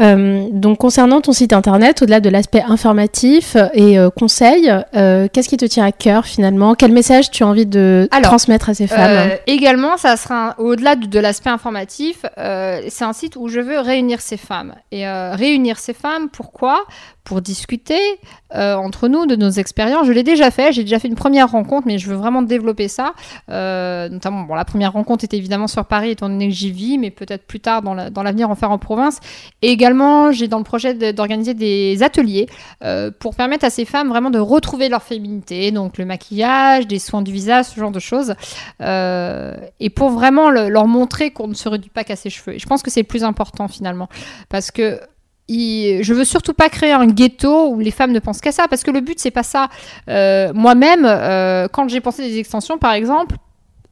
Speaker 2: Euh, donc concernant ton site internet, au-delà de l'aspect informatif et euh, conseil, euh, qu'est-ce qui te tient à cœur finalement? Quel message tu as envie de Alors, transmettre à ces femmes?
Speaker 1: euh, Également, ça sera au-delà de, de l'aspect informatif, euh, c'est un site où je veux réunir ces femmes. Et réunir ces femmes, pourquoi? Pour discuter euh, entre nous de nos expériences. Je l'ai déjà fait, j'ai déjà fait une première rencontre, mais je veux vraiment développer ça. Euh, notamment, bon, la première rencontre était évidemment sur Paris, étant donné que j'y vis, mais peut-être plus tard dans l'avenir la, en faire en province. Et également, j'ai dans le projet d'organiser des ateliers euh, pour permettre à ces femmes vraiment de retrouver leur féminité, donc le maquillage, des soins du visage, ce genre de choses. Et pour vraiment le, leur montrer qu'on ne se réduit pas qu'à ses cheveux. Et je pense que c'est le plus important finalement. Parce que je veux surtout pas créer un ghetto où les femmes ne pensent qu'à ça, parce que le but c'est pas ça. Euh, Moi-même, euh, quand j'ai pensé des extensions, par exemple,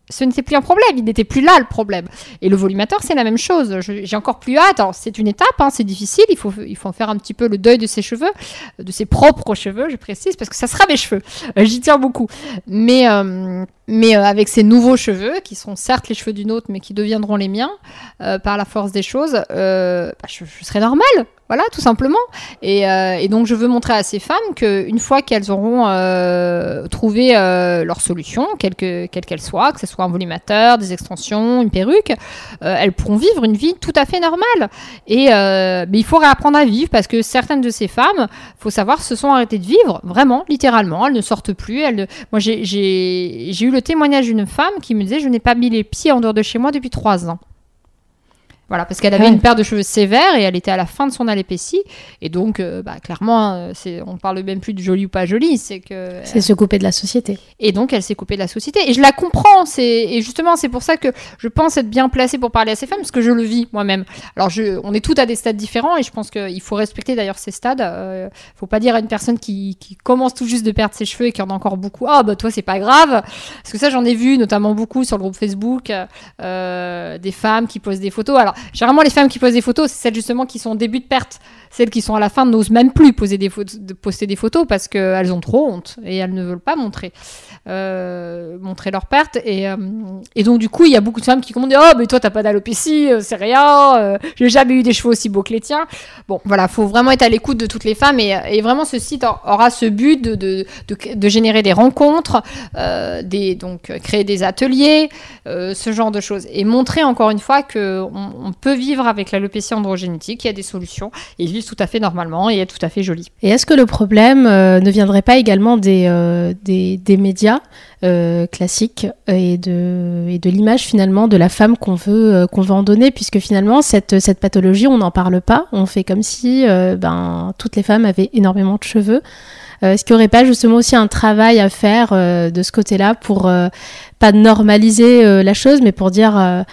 Speaker 1: ce n'était plus un problème, il n'était plus là le problème. Et le volumateur, c'est la même chose. J'ai encore plus hâte. C'est une étape, hein, c'est difficile. Il faut, il faut faire un petit peu le deuil de ses cheveux, de ses propres cheveux, je précise, parce que ça sera mes cheveux. Euh, J'y tiens beaucoup. Mais, mais avec ces nouveaux cheveux, qui sont certes les cheveux d'une autre, mais qui deviendront les miens par la force des choses, bah, je, je, serai normale. Voilà, tout simplement. Et, euh, et, donc, je veux montrer à ces femmes qu'une fois qu'elles auront euh, trouvé euh, leur solution, quelle qu'elle qu soit, que ce soit un volumateur, des extensions, une perruque, elles pourront vivre une vie tout à fait normale. Et mais il faut réapprendre à vivre parce que certaines de ces femmes, faut savoir, se sont arrêtées de vivre, vraiment, littéralement. Elles ne sortent plus. Elles ne... Moi, j'ai eu le témoignage d'une femme qui me disait Je n'ai pas mis les pieds en dehors de chez moi depuis trois ans. Voilà, parce qu'elle avait ouais. une paire de cheveux sévère et elle était à la fin de son alépécie. Et donc, euh, bah, clairement, euh, c'est, on parle même plus de joli ou pas joli, c'est que.
Speaker 2: C'est se couper de la société.
Speaker 1: Et donc, elle s'est coupée de la société. Et je la comprends. C'est, et justement, c'est pour ça que je pense être bien placée pour parler à ces femmes, parce que je le vis moi-même. Alors, je, on est toutes à des stades différents et je pense qu'il faut respecter d'ailleurs ces stades. Euh, faut pas dire à une personne qui, qui, commence tout juste de perdre ses cheveux et qui en a encore beaucoup, ah, bah, toi, c'est pas grave. Parce que ça, j'en ai vu notamment beaucoup sur le groupe Facebook, euh, des femmes qui posent des photos. Alors, Généralement, les femmes qui posent des photos, c'est celles justement qui sont au début de perte. Celles qui sont à la fin n'osent même plus poser des de poster des photos parce qu'elles ont trop honte et elles ne veulent pas montrer, euh, montrer leur perte. Et, euh, et, donc, du coup, il y a beaucoup de femmes qui commandent Oh, mais toi, t'as pas d'alopécie, c'est rien, euh, j'ai jamais eu des cheveux aussi beaux que les tiens. Bon, voilà, faut vraiment être à l'écoute de toutes les femmes et, vraiment, ce site aura ce but de, de, de, générer des rencontres, euh, des, donc créer des ateliers, ce genre de choses. Et montrer encore une fois qu'on on peut vivre avec l'alopécie androgénétique, il y a des solutions, et ils vivent tout à fait normalement et est tout à fait joli.
Speaker 2: Et est-ce que le problème euh, ne viendrait pas également des, euh, des, des, médias euh, classiques et de, l'image finalement de la femme qu'on veut, veut en donner, puisque finalement cette, pathologie, on n'en parle pas, on fait comme si ben, toutes les femmes avaient énormément de cheveux. Est-ce qu'il n'y aurait pas justement aussi un travail à faire de ce côté-là pour pas normaliser la chose, mais pour dire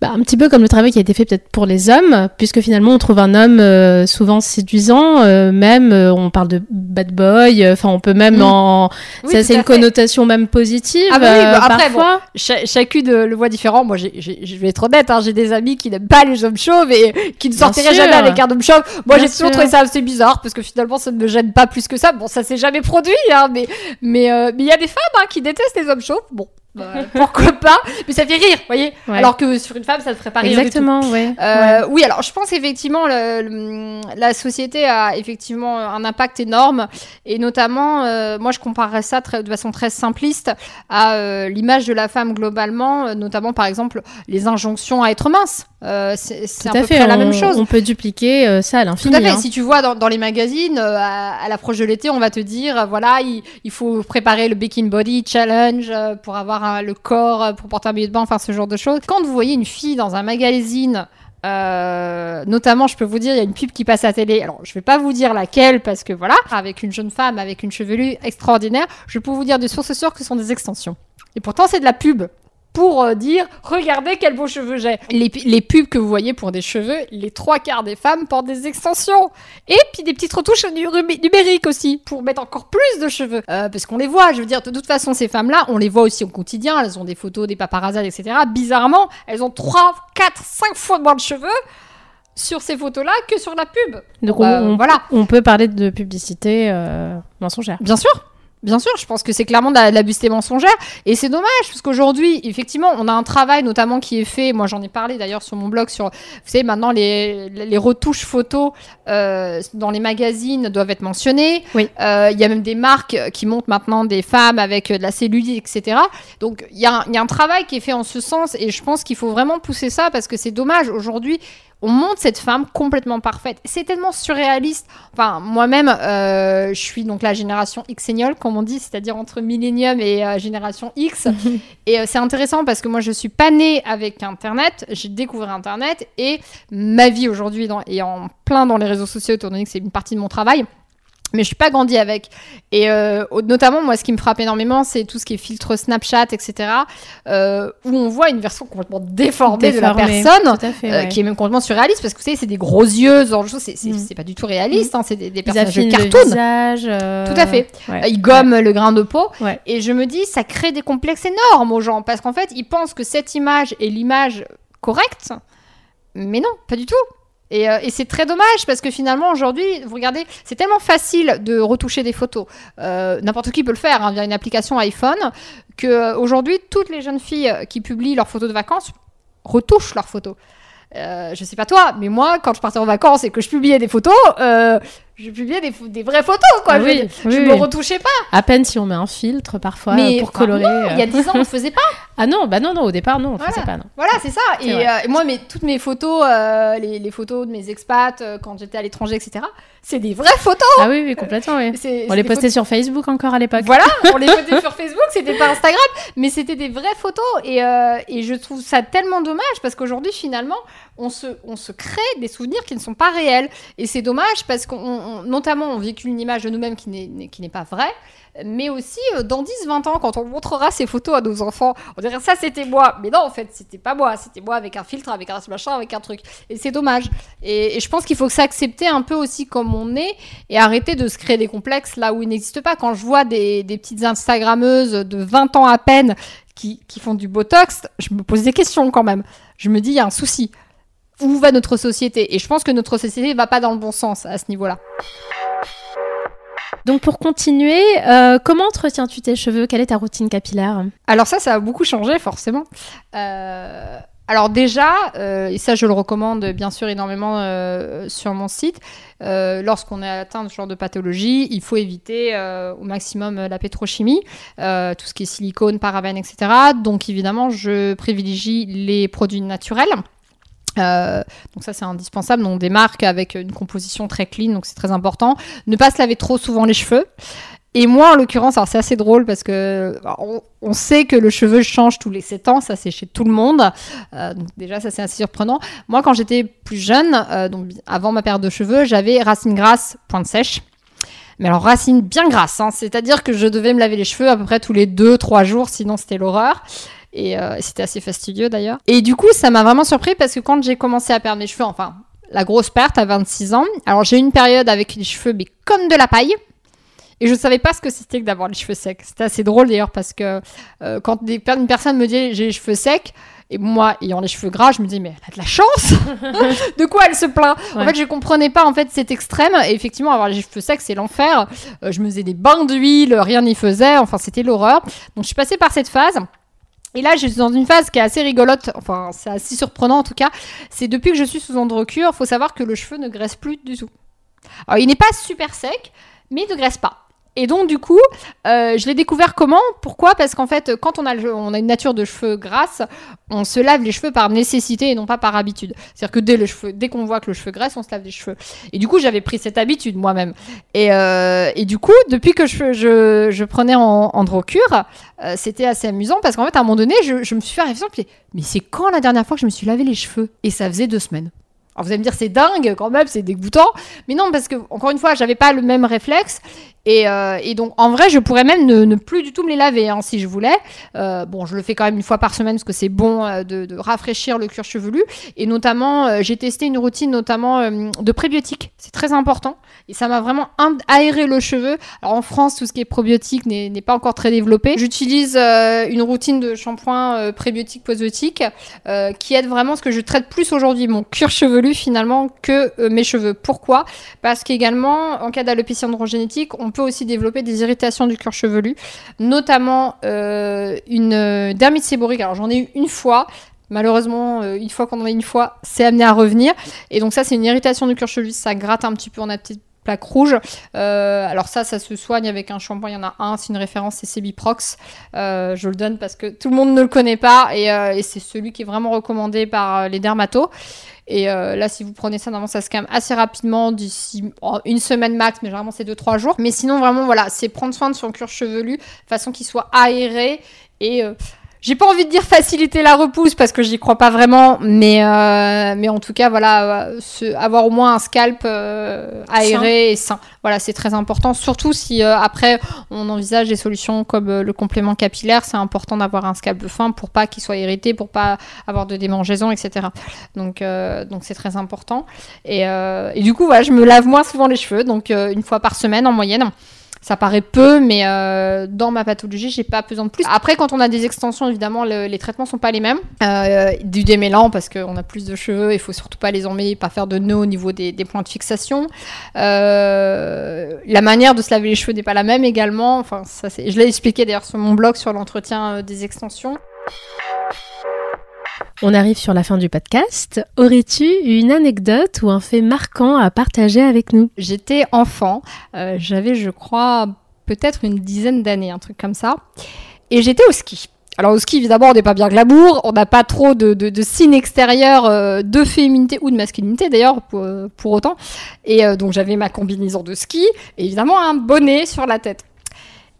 Speaker 2: bah, un petit peu comme le travail qui a été fait peut-être pour les hommes, puisque finalement on trouve un homme euh, souvent séduisant, euh, même euh, on parle de bad boy, enfin on peut même mmh. en, oui, ça c'est une fait. connotation même positive.
Speaker 1: Ah bah oui, bah après bon, ch chacune le voit différent. Moi, je vais être honnête, hein, j'ai des amis qui n'aiment pas les hommes chauves et qui ne sortiraient jamais avec un homme chauve. Moi, j'ai toujours trouvé ça assez bizarre parce que finalement ça ne me gêne pas plus que ça. Bon, ça s'est jamais produit, hein, mais mais il y a des femmes hein, qui détestent les hommes chauves. Bon, bah, *laughs* pourquoi pas Mais ça fait rire, vous voyez ouais. Alors que sur une femme, ça ne ferait pas rire
Speaker 2: Exactement,
Speaker 1: du tout.
Speaker 2: Ouais.
Speaker 1: Euh, ouais. Oui, alors je pense effectivement le, le, la société a effectivement un impact énorme et notamment, euh, moi je comparerais ça très, de façon très simpliste à euh, l'image de la femme globalement, euh, notamment par exemple les injonctions à être mince. Euh, c'est à, peu
Speaker 2: fait.
Speaker 1: près
Speaker 2: on,
Speaker 1: la même chose.
Speaker 2: On peut dupliquer euh, ça à l'infini.
Speaker 1: Tout à fait.
Speaker 2: Hein.
Speaker 1: Si tu vois dans, dans les magazines, euh, à, à l'approche de l'été, on va te dire, voilà, il, il, faut préparer le Baking Body Challenge pour avoir un, le corps, pour porter un maillot de bain, enfin ce genre de choses. Quand vous voyez une fille dans un magazine euh, notamment, je peux vous dire, il y a une pub qui passe à la télé. Alors, je vais pas vous dire laquelle parce que voilà, avec une jeune femme avec une chevelure extraordinaire, je peux vous dire de source sûre que ce sont des extensions. Et pourtant, c'est de la pub pour euh, dire regardez quels beaux cheveux j'ai. Les, les, pubs que vous voyez pour des cheveux, les trois quarts des femmes portent des extensions. Et puis des petites retouches numériques aussi pour mettre encore plus de cheveux. Euh, parce qu'on les voit, je veux dire, de toute façon, ces femmes-là, on les voit aussi au quotidien. Elles ont des photos, des paparazzades, etc. Bizarrement, elles ont 3, 4, 5 fois moins de cheveux sur ces photos-là que sur la pub.
Speaker 2: Donc on, euh, on, voilà. on peut parler de publicité euh, mensongère.
Speaker 1: Bien sûr. Bien sûr, je pense que c'est clairement de la, de la bustée mensongère. Et c'est dommage, parce qu'aujourd'hui, effectivement, on a un travail notamment qui est fait. Moi, j'en ai parlé d'ailleurs sur mon blog. Sur, vous savez, maintenant, les, les retouches photos euh, dans les magazines doivent être mentionnées.
Speaker 2: Oui.
Speaker 1: Euh, il y a même des marques qui montrent maintenant des femmes avec de la cellulite, etc. Donc, il y, il y a un travail qui est fait en ce sens. Et je pense qu'il faut vraiment pousser ça, parce que c'est dommage. Aujourd'hui, on montre cette femme complètement parfaite. C'est tellement surréaliste. Enfin, moi-même, euh, je suis donc la génération Xenial, comme on dit, c'est-à-dire entre Millennium et euh, génération X. *laughs* et euh, c'est intéressant parce que moi, je suis pas née avec Internet. J'ai découvert Internet et ma vie aujourd'hui est en plein dans les réseaux sociaux, étant donné que c'est une partie de mon travail mais je suis pas grandi avec. Et euh, notamment, moi, ce qui me frappe énormément, c'est tout ce qui est filtre Snapchat, etc., euh, où on voit une version complètement déformée,
Speaker 2: Déformé,
Speaker 1: de la personne,
Speaker 2: fait,
Speaker 1: euh, qui est même complètement surréaliste, parce que vous savez, c'est des gros yeux, ce genre de choses, c'est
Speaker 2: Mm.
Speaker 1: pas du tout réaliste, hein, c'est des, des personnages de cartoon.
Speaker 2: visage,
Speaker 1: Tout à fait.
Speaker 2: ouais.
Speaker 1: Ils gomment le grain de peau. Et je me dis, ça crée des complexes énormes aux gens, parce qu'en fait, ils pensent que cette image est l'image correcte, mais non, pas du tout. Et, euh, et c'est très dommage parce que finalement aujourd'hui, vous regardez, c'est tellement facile de retoucher des photos. Euh, N'importe qui peut le faire hein, via une application iPhone que euh, aujourd'hui toutes les jeunes filles qui publient leurs photos de vacances retouchent leurs photos. Euh, je sais pas toi, mais moi, quand je partais en vacances et que je publiais des photos, euh, je publiais des, des vraies photos, quoi.
Speaker 2: Ah
Speaker 1: je
Speaker 2: oui,
Speaker 1: je
Speaker 2: oui,
Speaker 1: me retouchais pas.
Speaker 2: À peine si on met un filtre parfois
Speaker 1: mais
Speaker 2: pour colorer.
Speaker 1: non, il y a
Speaker 2: euh.
Speaker 1: 10 ans, on le faisait pas. *laughs*
Speaker 2: Ah non, bah non, non, au départ, non, on
Speaker 1: Voilà.
Speaker 2: faisait pas, non.
Speaker 1: Voilà, c'est ça. Et, euh, et moi, mes, toutes mes photos, euh, les, les photos de mes expats euh, quand j'étais à l'étranger, etc., c'est des vraies photos.
Speaker 2: Ah oui, oui, complètement, oui. On les postait sur Facebook encore à l'époque.
Speaker 1: Voilà, on les postait *laughs* sur Facebook, c'était pas Instagram, mais c'était des vraies photos. Et, euh, et je trouve ça tellement dommage parce qu'aujourd'hui, finalement, on se, on se crée des souvenirs qui ne sont pas réels. Et c'est dommage parce qu'on, on- notamment, on véhicule une image de nous-mêmes qui n'est, pas vraie. Mais aussi, euh, dans 10-20 ans, quand on montrera ces photos à nos enfants, on dirait ça c'était moi. Mais non, en fait, c'était pas moi. C'était moi avec un filtre, avec un machin, avec un truc. Et c'est dommage. Et, je pense qu'il faut s'accepter un peu aussi comme on est et arrêter de se créer des complexes là où ils n'existent pas. Quand je vois des, des petites Instagrammeuses de 20 ans à peine qui, qui font du Botox, je me pose des questions quand même. Je me dis, il y a un souci. Où va notre société Et je pense que notre société va pas dans le bon sens à ce niveau-là.
Speaker 2: Donc pour continuer, euh, comment entretiens-tu tes cheveux? Quelle est ta routine capillaire?
Speaker 1: Alors ça, ça a beaucoup changé forcément. Euh, alors déjà, euh, et ça je le recommande bien sûr énormément sur mon site, lorsqu'on est atteint de ce genre de pathologie, il faut éviter au maximum la pétrochimie, tout ce qui est silicone, parabènes, etc. Donc évidemment, je privilégie les produits naturels. Euh, donc ça c'est indispensable, donc des marques avec une composition très clean, donc c'est très important. Ne pas se laver trop souvent les cheveux. Et moi, en l'occurrence, alors c'est assez drôle parce que on, sait que le cheveu change tous les 7 ans, ça c'est chez tout le monde. Euh, donc déjà, ça c'est assez surprenant. Moi, quand j'étais plus jeune, euh, donc avant ma perte de cheveux, j'avais racine grasse, pointe sèche. Mais alors racine bien grasse, hein, c'est-à-dire que je devais me laver les cheveux à peu près tous les 2-3 jours, sinon c'était l'horreur. Et euh, c'était assez fastidieux d'ailleurs. Et du coup, ça m'a vraiment surpris parce que quand j'ai commencé à perdre mes cheveux, enfin la grosse perte à 26 ans, alors j'ai eu une période avec les cheveux mais comme de la paille. Et je savais pas ce que c'était que d'avoir les cheveux secs. C'était assez drôle d'ailleurs parce que euh, quand des, une personne me dit j'ai les cheveux secs, et moi ayant les cheveux gras, je me dis mais elle a de la chance *laughs* De quoi elle se plaint En fait, je comprenais pas en fait cet extrême. Et effectivement, avoir les cheveux secs, c'est l'enfer. Euh, je me faisais des bains d'huile, rien n'y faisait. Enfin, c'était l'horreur. Donc, je suis passée par cette phase. Et là, je suis dans une phase qui est assez rigolote, enfin, c'est assez surprenant en tout cas. C'est depuis que je suis sous androcure, faut savoir que le cheveu ne graisse plus du tout. Alors, il n'est pas super sec, mais il ne graisse pas. Et donc, du coup, euh, je l'ai découvert comment Pourquoi? Parce qu'en fait, quand on a, on a une nature de cheveux grasse, on se lave les cheveux par nécessité et non pas par habitude. C'est-à-dire que dès, le cheveu, dès qu'on voit que le cheveu graisse, on se lave les cheveux. Et du coup, j'avais pris cette habitude moi-même. Et, euh, du coup, depuis que je, je, prenais en, androcure, euh, c'était assez amusant parce qu'en fait, à un moment donné, je, je me suis fait réflexion. Mais c'est quand la dernière fois que je me suis lavé les cheveux? Et ça faisait deux semaines. Alors vous allez me dire c'est dingue quand même, c'est dégoûtant, mais non parce que encore une fois j'avais pas le même réflexe et, euh, donc en vrai je pourrais même ne, plus du tout me les laver hein, si je voulais. Euh, bon je le fais quand même une fois par semaine parce que c'est bon euh, de, rafraîchir le cuir chevelu et notamment j'ai testé une routine notamment de prébiotiques, c'est très important et ça m'a vraiment aéré le cheveu. Alors en France tout ce qui est probiotique n'est pas encore très développé. J'utilise une routine de shampoing prébiotique postbiotique euh, qui aide vraiment ce que je traite plus aujourd'hui mon cuir chevelu finalement que euh, mes cheveux. Pourquoi? Parce qu'également en cas d'alopécie androgénétique, on peut aussi développer des irritations du cuir chevelu, notamment euh, une euh, dermite séborique. Alors j'en ai eu une fois. Malheureusement, une fois qu'on en a une fois, c'est amené à revenir. Et donc ça, c'est une irritation du cuir chevelu. Ça gratte un petit peu, on a petite plaque rouge. Euh, alors ça, ça se soigne avec un shampoing. Il y en a un, c'est une référence, c'est Sebiprox. Euh, je le donne parce que tout le monde ne le connaît pas et, c'est celui qui est vraiment recommandé par les dermatos. Et euh, là, si vous prenez ça, normalement, ça se calme assez rapidement, d'ici oh, une semaine max, mais généralement c'est 2-3 jours. Mais sinon, vraiment, voilà, c'est prendre soin de son cuir chevelu, façon qu'il soit aéré et euh, j'ai pas envie de dire faciliter la repousse parce que j'y crois pas vraiment, mais, euh, mais en tout cas, voilà, euh, avoir au moins un scalp euh, aéré et sain. Voilà, c'est très important. Surtout si euh, après on envisage des solutions comme le complément capillaire, c'est important d'avoir un scalp fin pour pas qu'il soit irrité, pour pas avoir de démangeaisons, etc. Donc, euh, donc c'est très important. Et, euh, et du coup, voilà, je me lave moins souvent les cheveux, donc euh, une fois par semaine en moyenne. Ça paraît peu, mais euh, dans ma pathologie, j'ai pas besoin de plus. Après, quand on a des extensions, évidemment, les traitements sont pas les mêmes. Euh, du démêlant, parce qu'on a plus de cheveux, il faut surtout pas les emmêler, pas faire de nœuds au niveau des, points de fixation. Euh, la manière de se laver les cheveux n'est pas la même également. Enfin, ça, je l'ai expliqué d'ailleurs sur mon blog sur l'entretien des extensions.
Speaker 2: On arrive sur la fin du podcast. Aurais-tu une anecdote ou un fait marquant à partager avec nous?
Speaker 1: J'étais enfant, euh, j'avais je crois peut-être une dizaine d'années, un truc comme ça, et j'étais au ski. Alors au ski, évidemment, on n'est pas bien glamour, on n'a pas trop de, de, signes extérieurs euh, de féminité ou de masculinité d'ailleurs pour, euh, pour, autant. Et donc j'avais ma combinaison de ski et évidemment un bonnet sur la tête.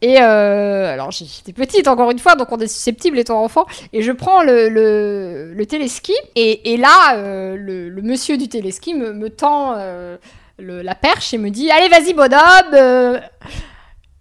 Speaker 1: Et euh, alors j'étais petite encore une fois, donc on est susceptible étant enfant. Et je prends le, le, téléski et, là euh, le, le, monsieur du téléski me, me tend euh, la perche et me dit allez vas-y bonhomme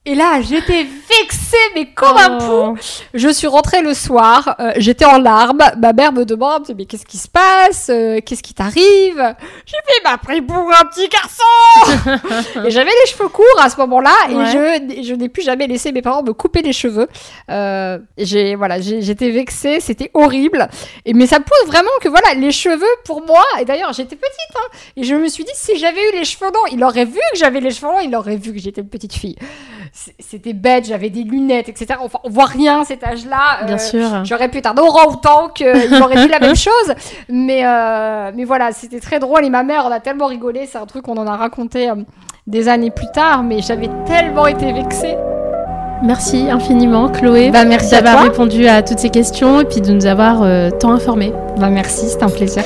Speaker 1: et là, j'étais vexée, mais comme un oh. pou. Je suis rentrée le soir, euh, j'étais en larmes. Ma mère me demande, mais qu'est-ce qui se passe euh, Qu'est-ce qui t'arrive? J'ai fait, m'a pris pour un petit garçon *laughs* Et j'avais les cheveux courts à ce moment-là, et je, je n'ai plus jamais laissé mes parents me couper les cheveux. Euh, j'ai, voilà, j'étais vexée, c'était horrible. Et, mais ça prouve vraiment que voilà, les cheveux, pour moi, et d'ailleurs, j'étais petite, hein, et je me suis dit, si j'avais eu les cheveux longs, il aurait vu que j'avais les cheveux longs, il aurait vu que j'étais une petite fille c'était bête, j'avais des lunettes, etc. Enfin, on voit rien à cet âge-là.
Speaker 2: Bien euh, sûr.
Speaker 1: J'aurais pu être un orang-outan qu'il aurait dit la *laughs* même chose. Mais, euh, mais voilà, c'était très drôle. Et ma mère, on a tellement rigolé. C'est un truc qu'on en a raconté euh, des années plus tard. Mais j'avais tellement été vexée.
Speaker 2: Merci infiniment, Chloé,
Speaker 1: bah, merci
Speaker 2: d'avoir répondu à toutes ces questions et puis de nous avoir tant informés.
Speaker 1: Bah, merci, c'était un plaisir.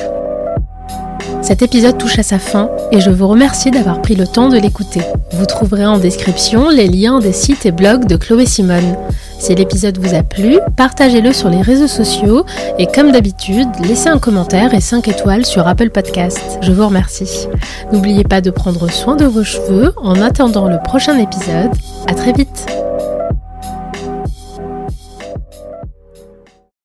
Speaker 2: Cet épisode touche à sa fin et je vous remercie d'avoir pris le temps de l'écouter. Vous trouverez en description les liens des sites et blogs de Chloé Simone. Si l'épisode vous a plu, partagez-le sur les réseaux sociaux et comme d'habitude, laissez un commentaire et 5 étoiles sur Apple Podcast. Je vous remercie. N'oubliez pas de prendre soin de vos cheveux en attendant le prochain épisode. À très vite.